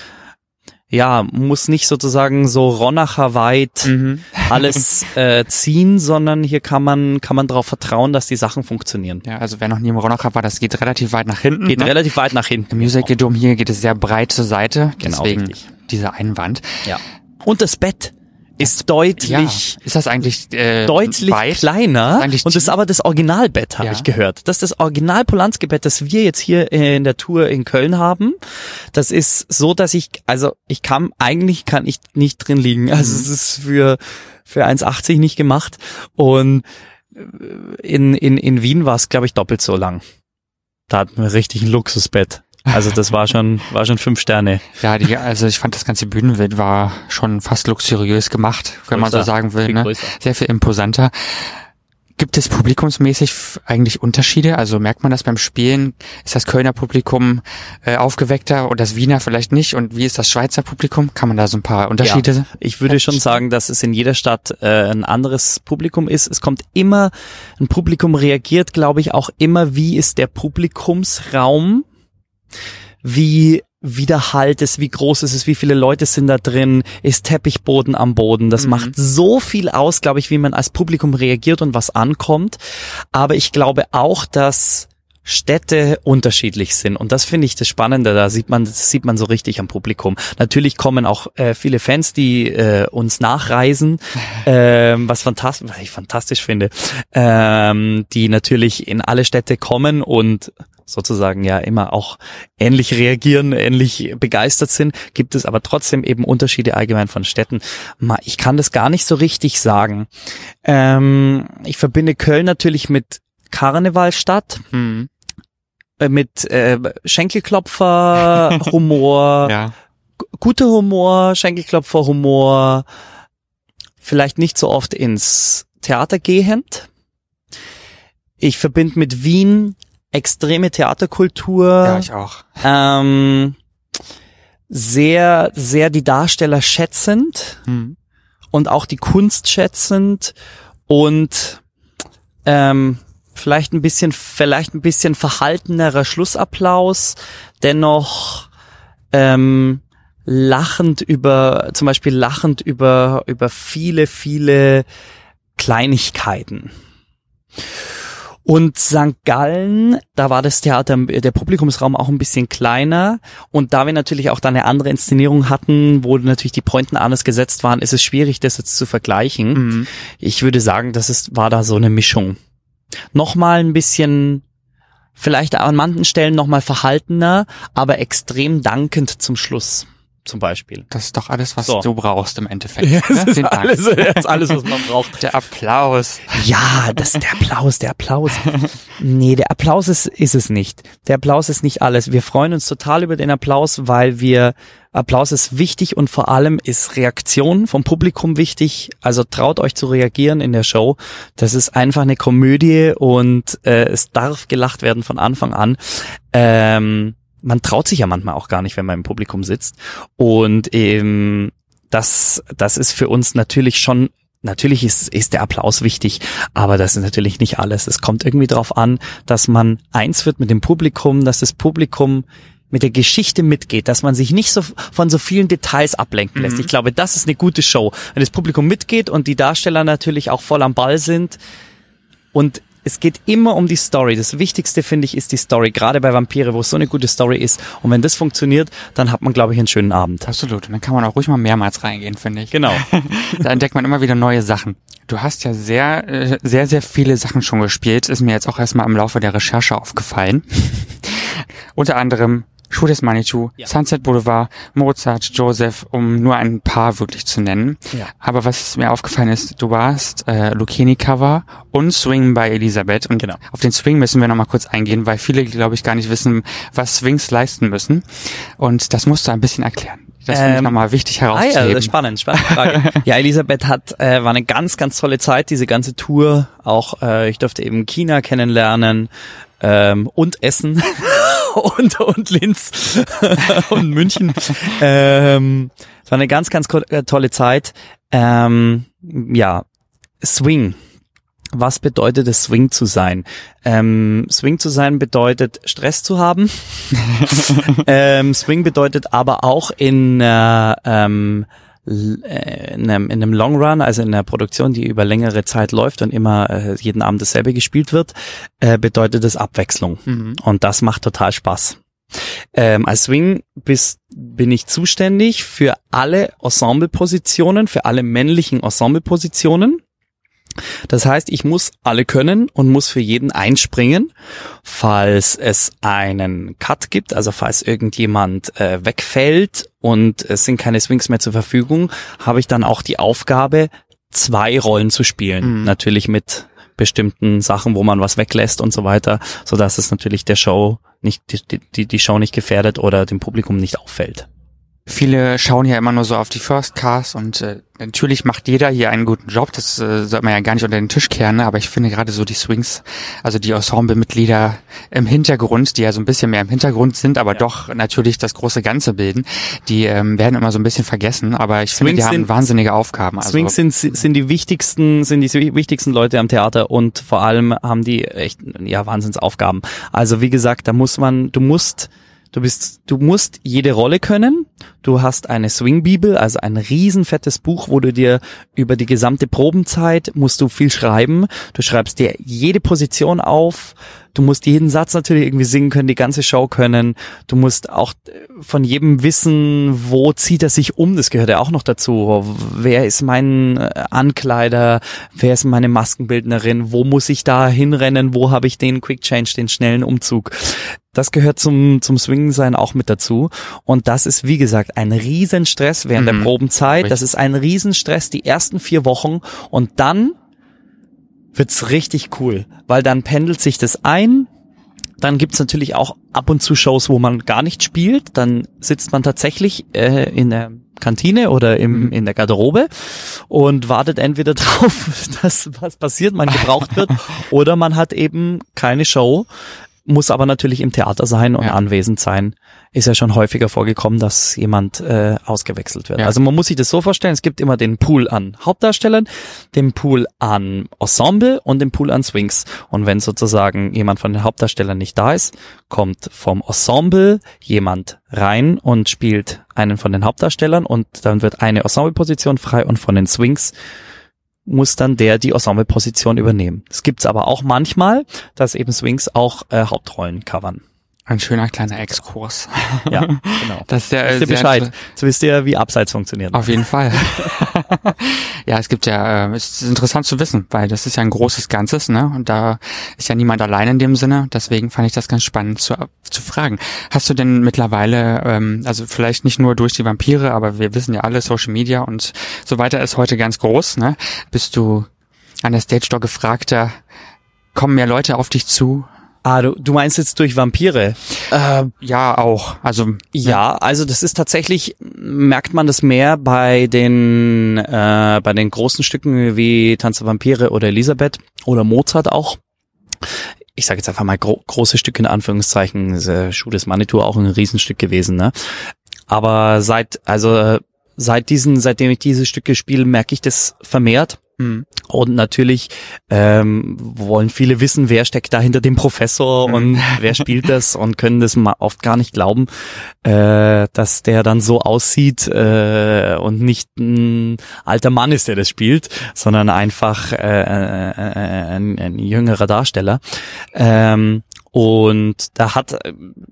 Ja, muss nicht sozusagen so Ronacher weit Mhm. alles äh, ziehen, sondern hier kann man kann man darauf vertrauen, dass die Sachen funktionieren. Ja, also wer noch nie im Ronocher war, das geht relativ weit nach hinten. Geht ne? relativ weit nach hinten. Im Music Dome hier geht es sehr breit zur Seite. Genau, deswegen richtig. dieser Einwand. Ja. Und das Bett ist deutlich Ja. Ist das eigentlich äh, deutlich weit? kleiner Eigentlich und das ist aber das Originalbett, habe Ja. ich gehört. Das ist das Original Polanski-Bett, das wir jetzt hier in der Tour in Köln haben. Das ist so, dass ich, also ich kann, eigentlich kann ich nicht drin liegen. Also Mhm. es ist für, für 1,80 nicht gemacht und äh, in, in, in Wien war es, glaube ich, doppelt so lang. Da hatten wir richtig ein Luxusbett. Also das war schon, war schon fünf Sterne. Ja, die, also ich fand das ganze Bühnenbild war schon fast luxuriös gemacht, wenn man so Größer, sagen will. viel Ne? größer. Sehr viel imposanter. Gibt es publikumsmäßig eigentlich Unterschiede? Also merkt man das beim Spielen? Ist das Kölner Publikum äh, aufgeweckter und das Wiener vielleicht nicht? Und wie ist das Schweizer Publikum? Kann man da so ein paar Unterschiede? Ich würde schon sagen, dass es in jeder Stadt äh, ein anderes Publikum ist. Es kommt immer, ein Publikum reagiert, glaube ich, auch immer, wie ist der Publikumsraum, wie wie der Halt ist, wie groß ist es, wie viele Leute sind da drin, ist Teppichboden am Boden. Das Mhm. macht so viel aus, glaube ich, wie man als Publikum reagiert und was ankommt. Aber ich glaube auch, dass Städte unterschiedlich sind und das finde ich das Spannende. Da sieht man, das sieht man so richtig am Publikum. Natürlich kommen auch äh, viele Fans, die äh, uns nachreisen, ähm, was fantastisch, was ich fantastisch finde, ähm, die natürlich in alle Städte kommen und sozusagen ja immer auch ähnlich reagieren, ähnlich begeistert sind, gibt es aber trotzdem eben Unterschiede allgemein von Städten. Ich kann das gar nicht so richtig sagen. Ähm, ich verbinde Köln natürlich mit Karnevalstadt, Hm. äh, mit äh, Schenkelklopfer, Humor, Ja. guter Humor, Schenkelklopfer, Humor, vielleicht nicht so oft ins Theater gehend. Ich verbinde mit Wien extreme Theaterkultur. ja, ich auch. ähm, sehr, sehr die Darsteller schätzend Hm. und auch die Kunst schätzend und ähm, vielleicht ein bisschen, vielleicht ein bisschen verhaltenerer Schlussapplaus, dennoch ähm, lachend über, zum Beispiel lachend über, über viele, viele Kleinigkeiten. Und St. Gallen, da war das Theater, der Publikumsraum auch ein bisschen kleiner. Und da wir natürlich auch da eine andere Inszenierung hatten, wo natürlich die Pointen anders gesetzt waren, ist es schwierig, das jetzt zu vergleichen. Mhm. Ich würde sagen, das ist, war da so eine Mischung. Nochmal ein bisschen, vielleicht an manchen Stellen nochmal verhaltener, aber extrem dankend zum Schluss, zum Beispiel. Das ist doch alles, was So. du brauchst im Endeffekt. Ja, ne? das ist Den Dank. alles, das ist alles, was man braucht. Der Applaus. Ja, das der Applaus, der Applaus. Nee, der Applaus ist, ist es nicht. Der Applaus ist nicht alles. Wir freuen uns total über den Applaus, weil wir Applaus ist wichtig und vor allem ist Reaktion vom Publikum wichtig. Also traut euch zu reagieren in der Show. Das ist einfach eine Komödie und äh, es darf gelacht werden von Anfang an. Ähm, man traut sich ja manchmal auch gar nicht, wenn man im Publikum sitzt. Und ähm, das, das ist für uns natürlich schon Natürlich ist, ist der Applaus wichtig, aber das ist natürlich nicht alles. Es kommt irgendwie darauf an, dass man eins wird mit dem Publikum, dass das Publikum mit der Geschichte mitgeht, dass man sich nicht so von so vielen Details ablenken lässt. Ich glaube, das ist eine gute Show. Wenn das Publikum mitgeht und die Darsteller natürlich auch voll am Ball sind und es geht immer um die Story. Das Wichtigste, finde ich, ist die Story. Gerade bei Vampire, wo es so eine gute Story ist. Und wenn das funktioniert, dann hat man, glaube ich, einen schönen Abend. Absolut. Und dann kann man auch ruhig mal mehrmals reingehen, finde ich. Genau. Da entdeckt man immer wieder neue Sachen. Du hast ja sehr, äh, sehr, sehr viele Sachen schon gespielt. Ist mir jetzt auch erstmal im Laufe der Recherche aufgefallen. Unter anderem Schuh des Manitou, Ja. Sunset Boulevard, Mozart, Joseph, um nur ein paar wirklich zu nennen. Ja. Aber was mir aufgefallen ist, du warst äh, Lucchini-Cover und Swing bei Elisabeth. Und Genau. auf den Swing müssen wir nochmal kurz eingehen, weil viele, glaube ich, gar nicht wissen, was Swings leisten müssen. Und das musst du ein bisschen erklären. Das finde ich Ähm, nochmal wichtig Ah herauszuheben. ja, das spannend, spannende Frage. ja, Elisabeth hat, äh, war eine ganz, ganz tolle Zeit, diese ganze Tour. Auch äh, ich durfte eben China kennenlernen ähm, und Essen und, und Linz und München. Ähm, es war eine ganz, ganz äh, tolle Zeit. Ähm, ja, Swing. was bedeutet es, Swing zu sein? Ähm, Swing zu sein bedeutet, Stress zu haben. ähm, Swing bedeutet aber auch in, äh, ähm, äh, in einem, in einem Long Run, also in einer Produktion, die über längere Zeit läuft und immer äh, jeden Abend dasselbe gespielt wird, äh, bedeutet es Abwechslung. Mhm. Und das macht total Spaß. Ähm, als Swing bist, bin ich zuständig für alle Ensemblepositionen, für alle männlichen Ensemblepositionen. Das heißt, ich muss alle können und muss für jeden einspringen, falls es einen Cut gibt, also falls irgendjemand äh, wegfällt und es sind keine Swings mehr zur Verfügung, habe ich dann auch die Aufgabe, zwei Rollen zu spielen. Mhm. Natürlich mit bestimmten Sachen, wo man was weglässt und so weiter, so dass es natürlich der Show nicht, die, die, die Show nicht gefährdet oder dem Publikum nicht auffällt. Viele schauen ja immer nur so auf die First Cars und äh, natürlich macht jeder hier einen guten Job, das äh, sollte man ja gar nicht unter den Tisch kehren, ne? aber ich finde gerade so die Swings, also die Ensemble-Mitglieder im Hintergrund, die ja so ein bisschen mehr im Hintergrund sind, aber ja. doch natürlich das große Ganze bilden, die ähm, werden immer so ein bisschen vergessen, aber ich Swings finde, die haben wahnsinnige Aufgaben. Also, Swings sind, sind die wichtigsten, sind die wichtigsten Leute am Theater und vor allem haben die echt, ja, Wahnsinnsaufgaben. Also wie gesagt, da muss man, du musst Du bist, du musst jede Rolle können. Du hast eine Swing-Bibel, also ein riesenfettes Buch, wo du dir über die gesamte Probenzeit musst du viel schreiben. Du schreibst dir jede Position auf. Du musst jeden Satz natürlich irgendwie singen können, die ganze Show können. Du musst auch von jedem wissen, wo zieht er sich um. Das gehört ja auch noch dazu. Wer ist mein äh, Ankleider? Wer ist meine Maskenbildnerin? Wo muss ich da hinrennen? Wo habe ich den Quick Change, den schnellen Umzug? Das gehört zum, zum Swing-Sein auch mit dazu. Und das ist, wie gesagt, ein Riesenstress während mhm. der Probenzeit. Das ist ein Riesenstress die ersten vier Wochen. Und dann wird's richtig cool, weil dann pendelt sich das ein. Dann gibt's natürlich auch ab und zu Shows, wo man gar nicht spielt. Dann sitzt man tatsächlich äh, in der Kantine oder im, mhm. in der Garderobe und wartet entweder drauf, dass was passiert, man gebraucht wird, oder man hat eben keine Show, muss aber natürlich im Theater sein und ja. anwesend sein. Ist ja schon häufiger vorgekommen, dass jemand äh, ausgewechselt wird. Ja. Also man muss sich das so vorstellen, es gibt immer den Pool an Hauptdarstellern, den Pool an Ensemble und den Pool an Swings. Und wenn sozusagen jemand von den Hauptdarstellern nicht da ist, kommt vom Ensemble jemand rein und spielt einen von den Hauptdarstellern und dann wird eine Ensembleposition frei und von den Swings muss dann der die Ensemble-Position übernehmen. Es gibt's aber auch manchmal, dass eben Swings auch äh, Hauptrollen covern. Ein schöner kleiner Exkurs. Ja, genau. Das ist der, wisst ihr Bescheid. So wisst ihr, wie Abseits funktioniert. Auf jeden Fall. ja, es gibt ja, äh, es ist interessant zu wissen, weil das ist ja ein großes Ganzes, ne? Und da ist ja niemand allein in dem Sinne. Deswegen fand ich das ganz spannend zu, zu fragen. Hast du denn mittlerweile, ähm, also vielleicht nicht nur durch die Vampire, aber wir wissen ja alle, Social Media und so weiter ist heute ganz groß, ne? Bist du an der Stage Door gefragter, kommen mehr Leute auf dich zu? Ah, du, du meinst jetzt durch Vampire? Äh, ja, auch. Also ja, also das ist tatsächlich merkt man das mehr bei den äh, bei den großen Stücken wie Tanz der Vampire oder Elisabeth oder Mozart auch. Ich sage jetzt einfach mal gro große Stücke in Anführungszeichen. Äh, Schuh des Manitou auch ein Riesenstück gewesen, ne? Aber seit also seit diesen seitdem ich diese Stücke spiele, merke ich das vermehrt. Und natürlich ähm, wollen viele wissen, wer steckt da hinter dem Professor mhm. und wer spielt das und können das mal oft gar nicht glauben, äh, dass der dann so aussieht äh, und nicht ein alter Mann ist, der das spielt, sondern einfach äh, äh, äh ein, ein jüngerer Darsteller. Ähm, und da hat,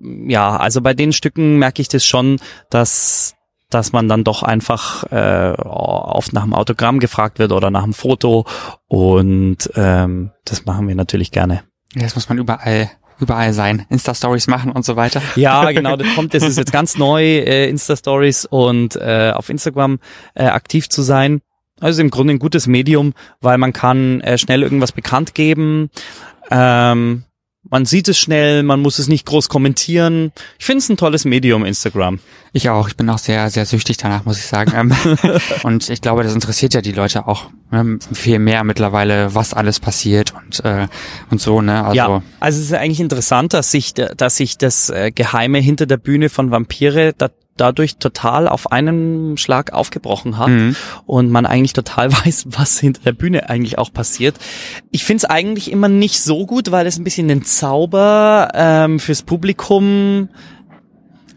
ja, also bei den Stücken merke ich das schon, dass dass man dann doch einfach äh, oft nach dem Autogramm gefragt wird oder nach dem Foto und ähm, das machen wir natürlich gerne. Ja, das muss man überall überall sein, Insta-Stories machen und so weiter. Ja, genau, das kommt, das ist jetzt ganz neu, äh, Insta-Stories und äh, auf Instagram äh, aktiv zu sein. Also im Grunde ein gutes Medium, weil man kann äh, schnell irgendwas bekannt geben. Ähm, man sieht es schnell, man muss es nicht groß kommentieren. Ich finde es ein tolles Medium, Instagram. Ich auch. Ich bin auch sehr, sehr süchtig danach, muss ich sagen. Ähm, und ich glaube, das interessiert ja die Leute auch ne, viel mehr mittlerweile, was alles passiert und äh, und so. Ne? Also ja, also es ist eigentlich interessant, dass sich, dass sich das äh, Geheime hinter der Bühne von Vampire, da dadurch total auf einen Schlag aufgebrochen hat Mhm. und man eigentlich total weiß, was hinter der Bühne eigentlich auch passiert. Ich find's eigentlich immer nicht so gut, weil es ein bisschen den Zauber ähm, fürs Publikum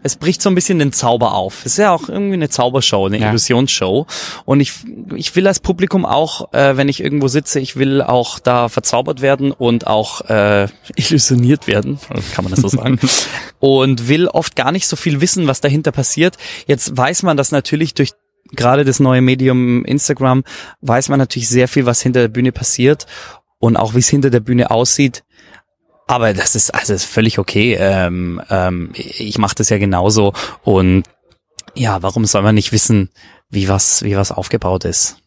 es bricht so ein bisschen den Zauber auf. Es ist ja auch irgendwie eine Zaubershow, eine Ja. Illusionsshow. Und ich, ich will als Publikum auch, äh, wenn ich irgendwo sitze, ich will auch da verzaubert werden und auch äh, illusioniert werden, kann man das so sagen. und will oft gar nicht so viel wissen, was dahinter passiert. Jetzt weiß man das natürlich durch gerade das neue Medium Instagram, weiß man natürlich sehr viel, was hinter der Bühne passiert und auch wie es hinter der Bühne aussieht. Aber das ist also ist völlig okay. Ähm, ähm, ich mache das ja genauso und ja, warum soll man nicht wissen, wie was wie was aufgebaut ist?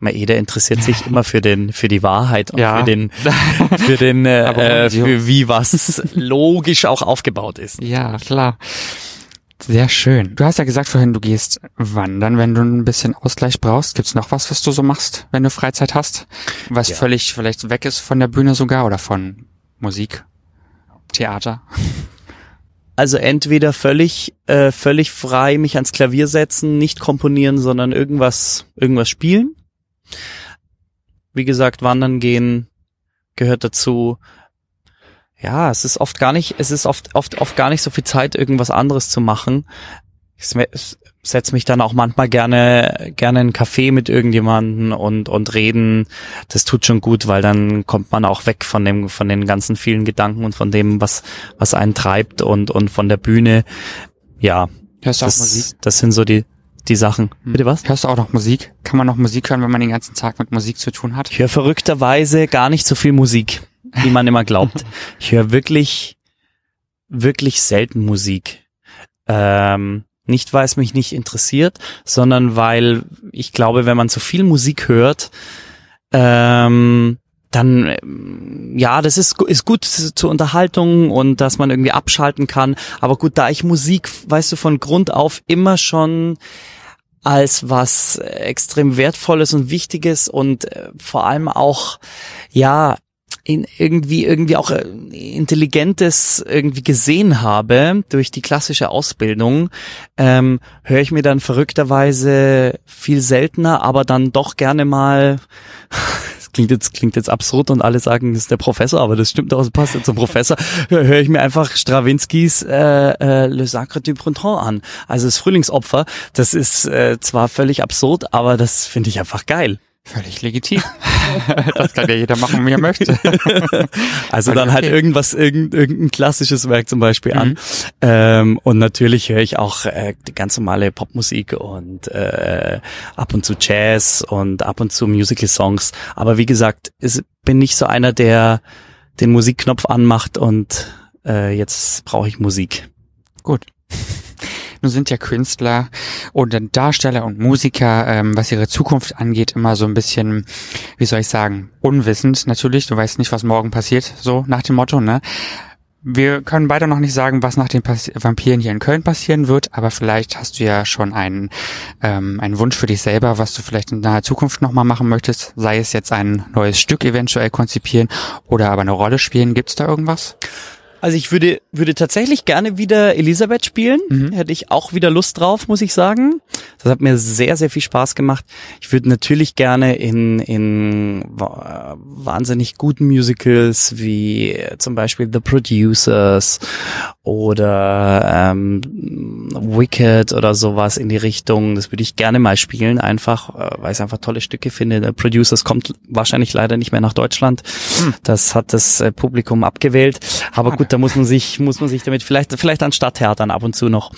Jeder interessiert sich immer für den für die Wahrheit und Ja. für den für den äh, für wie was logisch auch aufgebaut ist. Ja, klar. Sehr schön. Du hast ja gesagt vorhin, du gehst wandern, wenn du ein bisschen Ausgleich brauchst. Gibt's noch was, was du so machst, wenn du Freizeit hast? Was Ja. völlig vielleicht weg ist von der Bühne sogar oder von Musik, Theater? Also entweder völlig äh, völlig frei mich ans Klavier setzen, nicht komponieren, sondern irgendwas irgendwas spielen. Wie gesagt, wandern gehen gehört dazu. Ja, es ist oft gar nicht, es ist oft oft oft gar nicht so viel Zeit irgendwas anderes zu machen. Setze mich dann auch manchmal gerne gerne in einen Café mit irgendjemanden und und reden. Das tut schon gut, weil dann kommt man auch weg von dem von den ganzen vielen Gedanken und von dem was was einen treibt und und von der Bühne. Ja, Hörst du auch Musik? das, das sind so die die Sachen. Hm. Bitte was? Hörst du auch noch Musik? Kann man noch Musik hören, wenn man den ganzen Tag mit Musik zu tun hat? Ich höre verrückterweise gar nicht so viel Musik, wie man immer glaubt. Ich höre wirklich, wirklich selten Musik. Ähm, nicht, weil es mich nicht interessiert, sondern weil ich glaube, wenn man zu viel Musik hört, ähm, dann ähm, ja, das ist ist gut zur Unterhaltung und dass man irgendwie abschalten kann. Aber gut, da ich Musik, weißt du, von Grund auf immer schon als was extrem wertvolles und wichtiges und äh, vor allem auch ja in irgendwie irgendwie auch äh, intelligentes irgendwie gesehen habe durch die klassische Ausbildung ähm, höre ich mir dann verrückterweise viel seltener aber dann doch gerne mal das klingt jetzt klingt jetzt absurd und alle sagen das ist der Professor aber das stimmt auch das passt ja zum Professor höre ich mir einfach Strawinskys äh, äh, Le Sacre du Printemps an. Also das Frühlingsopfer das ist äh, zwar völlig absurd aber das finde ich einfach geil Völlig legitim. das kann ja jeder machen, wie er möchte. Also Okay. dann halt irgendwas, irgend, irgendein klassisches Werk zum Beispiel Mhm. an. Ähm, und natürlich höre ich auch äh, die ganz normale Popmusik und äh, ab und zu Jazz und ab und zu Musical-Songs. Aber wie gesagt, ich bin nicht so einer, der den Musikknopf anmacht und äh, jetzt brauche ich Musik. Gut. Nun sind ja Künstler oder Darsteller und Musiker, ähm, was ihre Zukunft angeht, immer so ein bisschen, wie soll ich sagen, unwissend natürlich. Du weißt nicht, was morgen passiert, so nach dem Motto, ne? Wir können beide noch nicht sagen, was nach den Vampiren hier in Köln passieren wird, aber vielleicht hast du ja schon einen, ähm, einen Wunsch für dich selber, was du vielleicht in naher Zukunft nochmal machen möchtest, sei es jetzt ein neues Stück eventuell konzipieren oder aber eine Rolle spielen. Gibt's da irgendwas? Also ich würde, würde tatsächlich gerne wieder Elisabeth spielen. Mhm. Hätte ich auch wieder Lust drauf, muss ich sagen. Das hat mir sehr, sehr viel Spaß gemacht. Ich würde natürlich gerne in, in wa- wahnsinnig guten Musicals wie äh, zum Beispiel The Producers oder ähm, Wicked oder sowas in die Richtung. Das würde ich gerne mal spielen, einfach, äh, weil ich einfach tolle Stücke finde. The Producers kommt wahrscheinlich leider nicht mehr nach Deutschland. Das hat das äh, Publikum abgewählt. Aber gut, da muss man sich, muss man sich damit vielleicht, vielleicht an Stadttheatern ab und zu noch.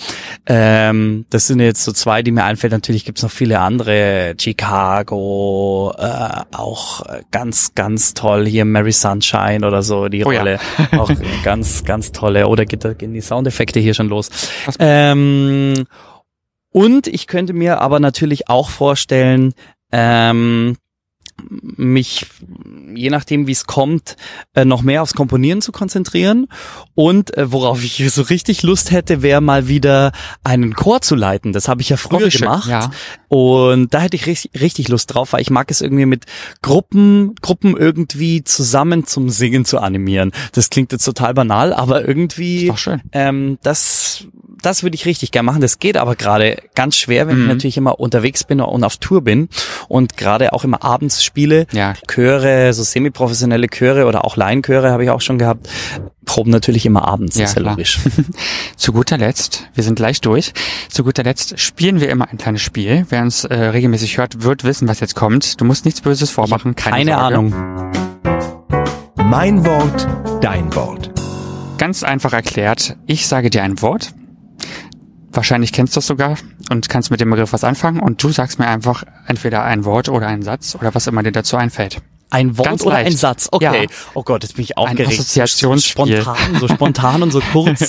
Ähm, das sind jetzt so zwei, die mir einfällt. Natürlich gibt's noch viele andere. Chicago, äh, auch äh, ganz, ganz toll. Hier Mary Sunshine oder so, die Oh ja. Rolle. auch ganz, ganz tolle. Oder geht, da gehen die Soundeffekte hier schon los. Ähm, und ich könnte mir aber natürlich auch vorstellen, ähm, mich, je nachdem wie es kommt, äh, noch mehr aufs Komponieren zu konzentrieren. Und äh, worauf ich so richtig Lust hätte, wäre mal wieder einen Chor zu leiten. Das habe ich ja früher Oh, schön. gemacht. Ja. Und da hätte ich richtig, richtig Lust drauf, weil ich mag es irgendwie mit Gruppen, Gruppen irgendwie zusammen zum Singen zu animieren. Das klingt jetzt total banal, aber irgendwie, schön. ähm, das, das würde ich richtig gern machen. Das geht aber gerade ganz schwer, wenn Mhm. ich natürlich immer unterwegs bin und auf Tour bin und gerade auch immer abends spiele. Ja. Chöre, so semi-professionelle Chöre oder auch Laienchöre habe ich auch schon gehabt. Proben natürlich immer abends, Ja, ist ja klar. logisch. Zu guter Letzt, wir sind gleich durch, zu guter Letzt spielen wir immer ein kleines Spiel. Wer uns äh, regelmäßig hört, wird wissen, was jetzt kommt. Du musst nichts Böses vormachen, keine, Keine Sorge. Ahnung. Mein Wort, dein Wort. Ganz einfach erklärt, ich sage dir ein Wort. Wahrscheinlich kennst du es sogar und kannst mit dem Begriff was anfangen und du sagst mir einfach entweder ein Wort oder einen Satz oder was immer dir dazu einfällt. Ein Wort Ganz oder ein leicht. Satz? Okay. Ja. Oh Gott, jetzt bin ich aufgeregt. Assoziationsspiel. So spontan, so spontan und so kurz.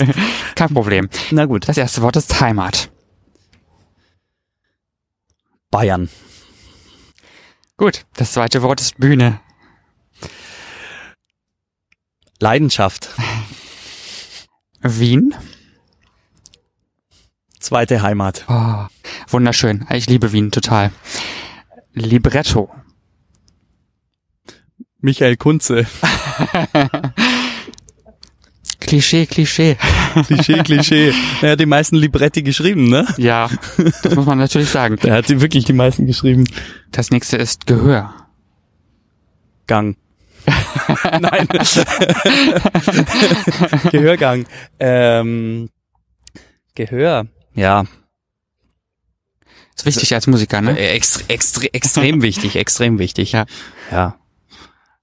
Kein Problem. Na gut. Das erste Wort ist Heimat. Bayern. Gut. Das zweite Wort ist Bühne. Leidenschaft. Wien. Zweite Heimat. Oh, wunderschön. Ich liebe Wien total. Libretto. Michael Kunze. Klischee, Klischee. Klischee, Klischee. Er hat die meisten Libretti geschrieben, ne? Ja, das muss man natürlich sagen. Er hat wirklich die meisten geschrieben. Das nächste ist Gehör. Gang. Nein. Gehörgang. Ähm, Gehör. Ja. Ist wichtig als Musiker, ne? Äh, Extre extre extrem wichtig, extrem wichtig. Ja. Ja.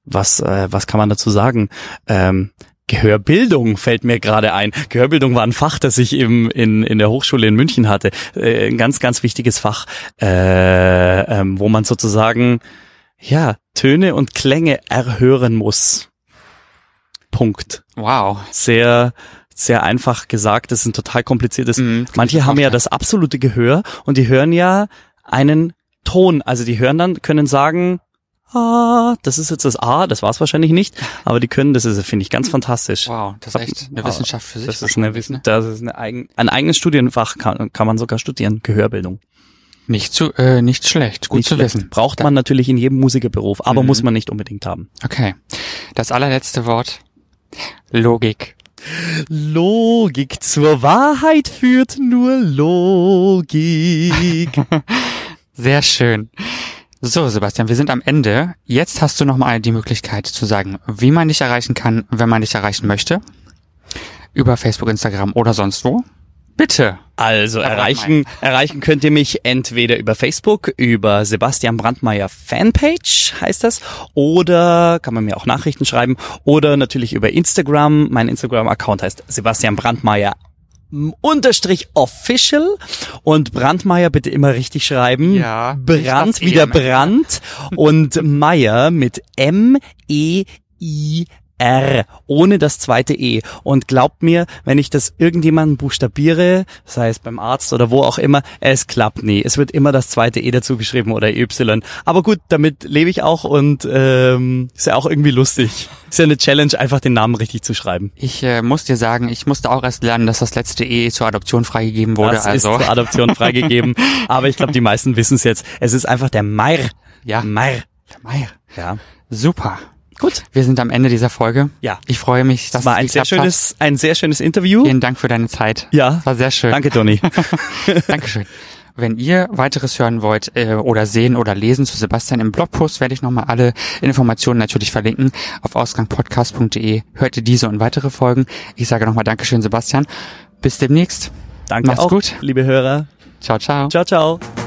Was, äh, was kann man dazu sagen? Ähm, Gehörbildung fällt mir gerade ein. Gehörbildung war ein Fach, das ich im, in, in der Hochschule in München hatte. Äh, ein ganz, ganz wichtiges Fach, äh, ähm, wo man sozusagen ja Töne und Klänge erhören muss. Punkt. Wow. Sehr, sehr einfach gesagt. Das ist ein total kompliziertes. Mhm, Manche haben ja das absolute Gehör und die hören ja einen Ton. Also die hören dann, können sagen, ah, das ist jetzt das A, das war es wahrscheinlich nicht, aber die können, das ist, finde ich, ganz fantastisch. Wow, das ist echt eine Wissenschaft für sich. Das ist eine, ne? das ist eine eigen, ein eigenes Studienfach kann, kann man sogar studieren, Gehörbildung. Nicht zu, äh, nicht schlecht. Gut Nicht zu schlecht. wissen. Braucht man natürlich in jedem Musikerberuf, aber Mhm. muss man nicht unbedingt haben. Okay. Das allerletzte Wort. Logik. Logik zur Wahrheit führt nur Logik. Sehr schön. So, Sebastian, wir sind am Ende. Jetzt hast du nochmal die Möglichkeit zu sagen, wie man dich erreichen kann, wenn man dich erreichen möchte. Über Facebook, Instagram oder sonst wo. Bitte. Also Herr erreichen, erreichen könnt ihr mich entweder über Facebook, über Sebastian Brandmeier Fanpage heißt das, oder kann man mir auch Nachrichten schreiben, oder natürlich über Instagram. Mein Instagram-Account heißt Sebastian Brandmeier unterstrich official und Brandmeier bitte immer richtig schreiben. Ja, Brand wieder. Brand und Meier mit M E I R ohne das zweite E. Und glaubt mir, wenn ich das irgendjemanden buchstabiere, sei es beim Arzt oder wo auch immer, es klappt nie. Es wird immer das zweite E dazu geschrieben oder Y. Aber gut, damit lebe ich auch und ähm, ist ja auch irgendwie lustig. Ist ja eine Challenge, einfach den Namen richtig zu schreiben. Ich äh, muss dir sagen, ich musste auch erst lernen, dass das letzte E zur Adoption freigegeben wurde. das also ist zur Adoption freigegeben. Aber ich glaube, die meisten wissen es jetzt. Es ist einfach der Meir. ja, Meir. Meier. Ja. Super. Gut. Wir sind am Ende dieser Folge. Ja. Ich freue mich, dass Das war es ein sehr schönes, ein sehr schönes Interview. hat. Vielen Dank für deine Zeit. Ja. War sehr schön. Danke, Toni. Dankeschön. Wenn ihr weiteres hören wollt äh, oder sehen oder lesen zu Sebastian im Blogpost, werde ich nochmal alle Informationen natürlich verlinken. Auf ausgangpodcast.de hört ihr diese und weitere Folgen. Ich sage nochmal Dankeschön, Sebastian. Bis demnächst. Danke Macht's auch, gut. liebe Hörer. Ciao, ciao. Ciao, ciao.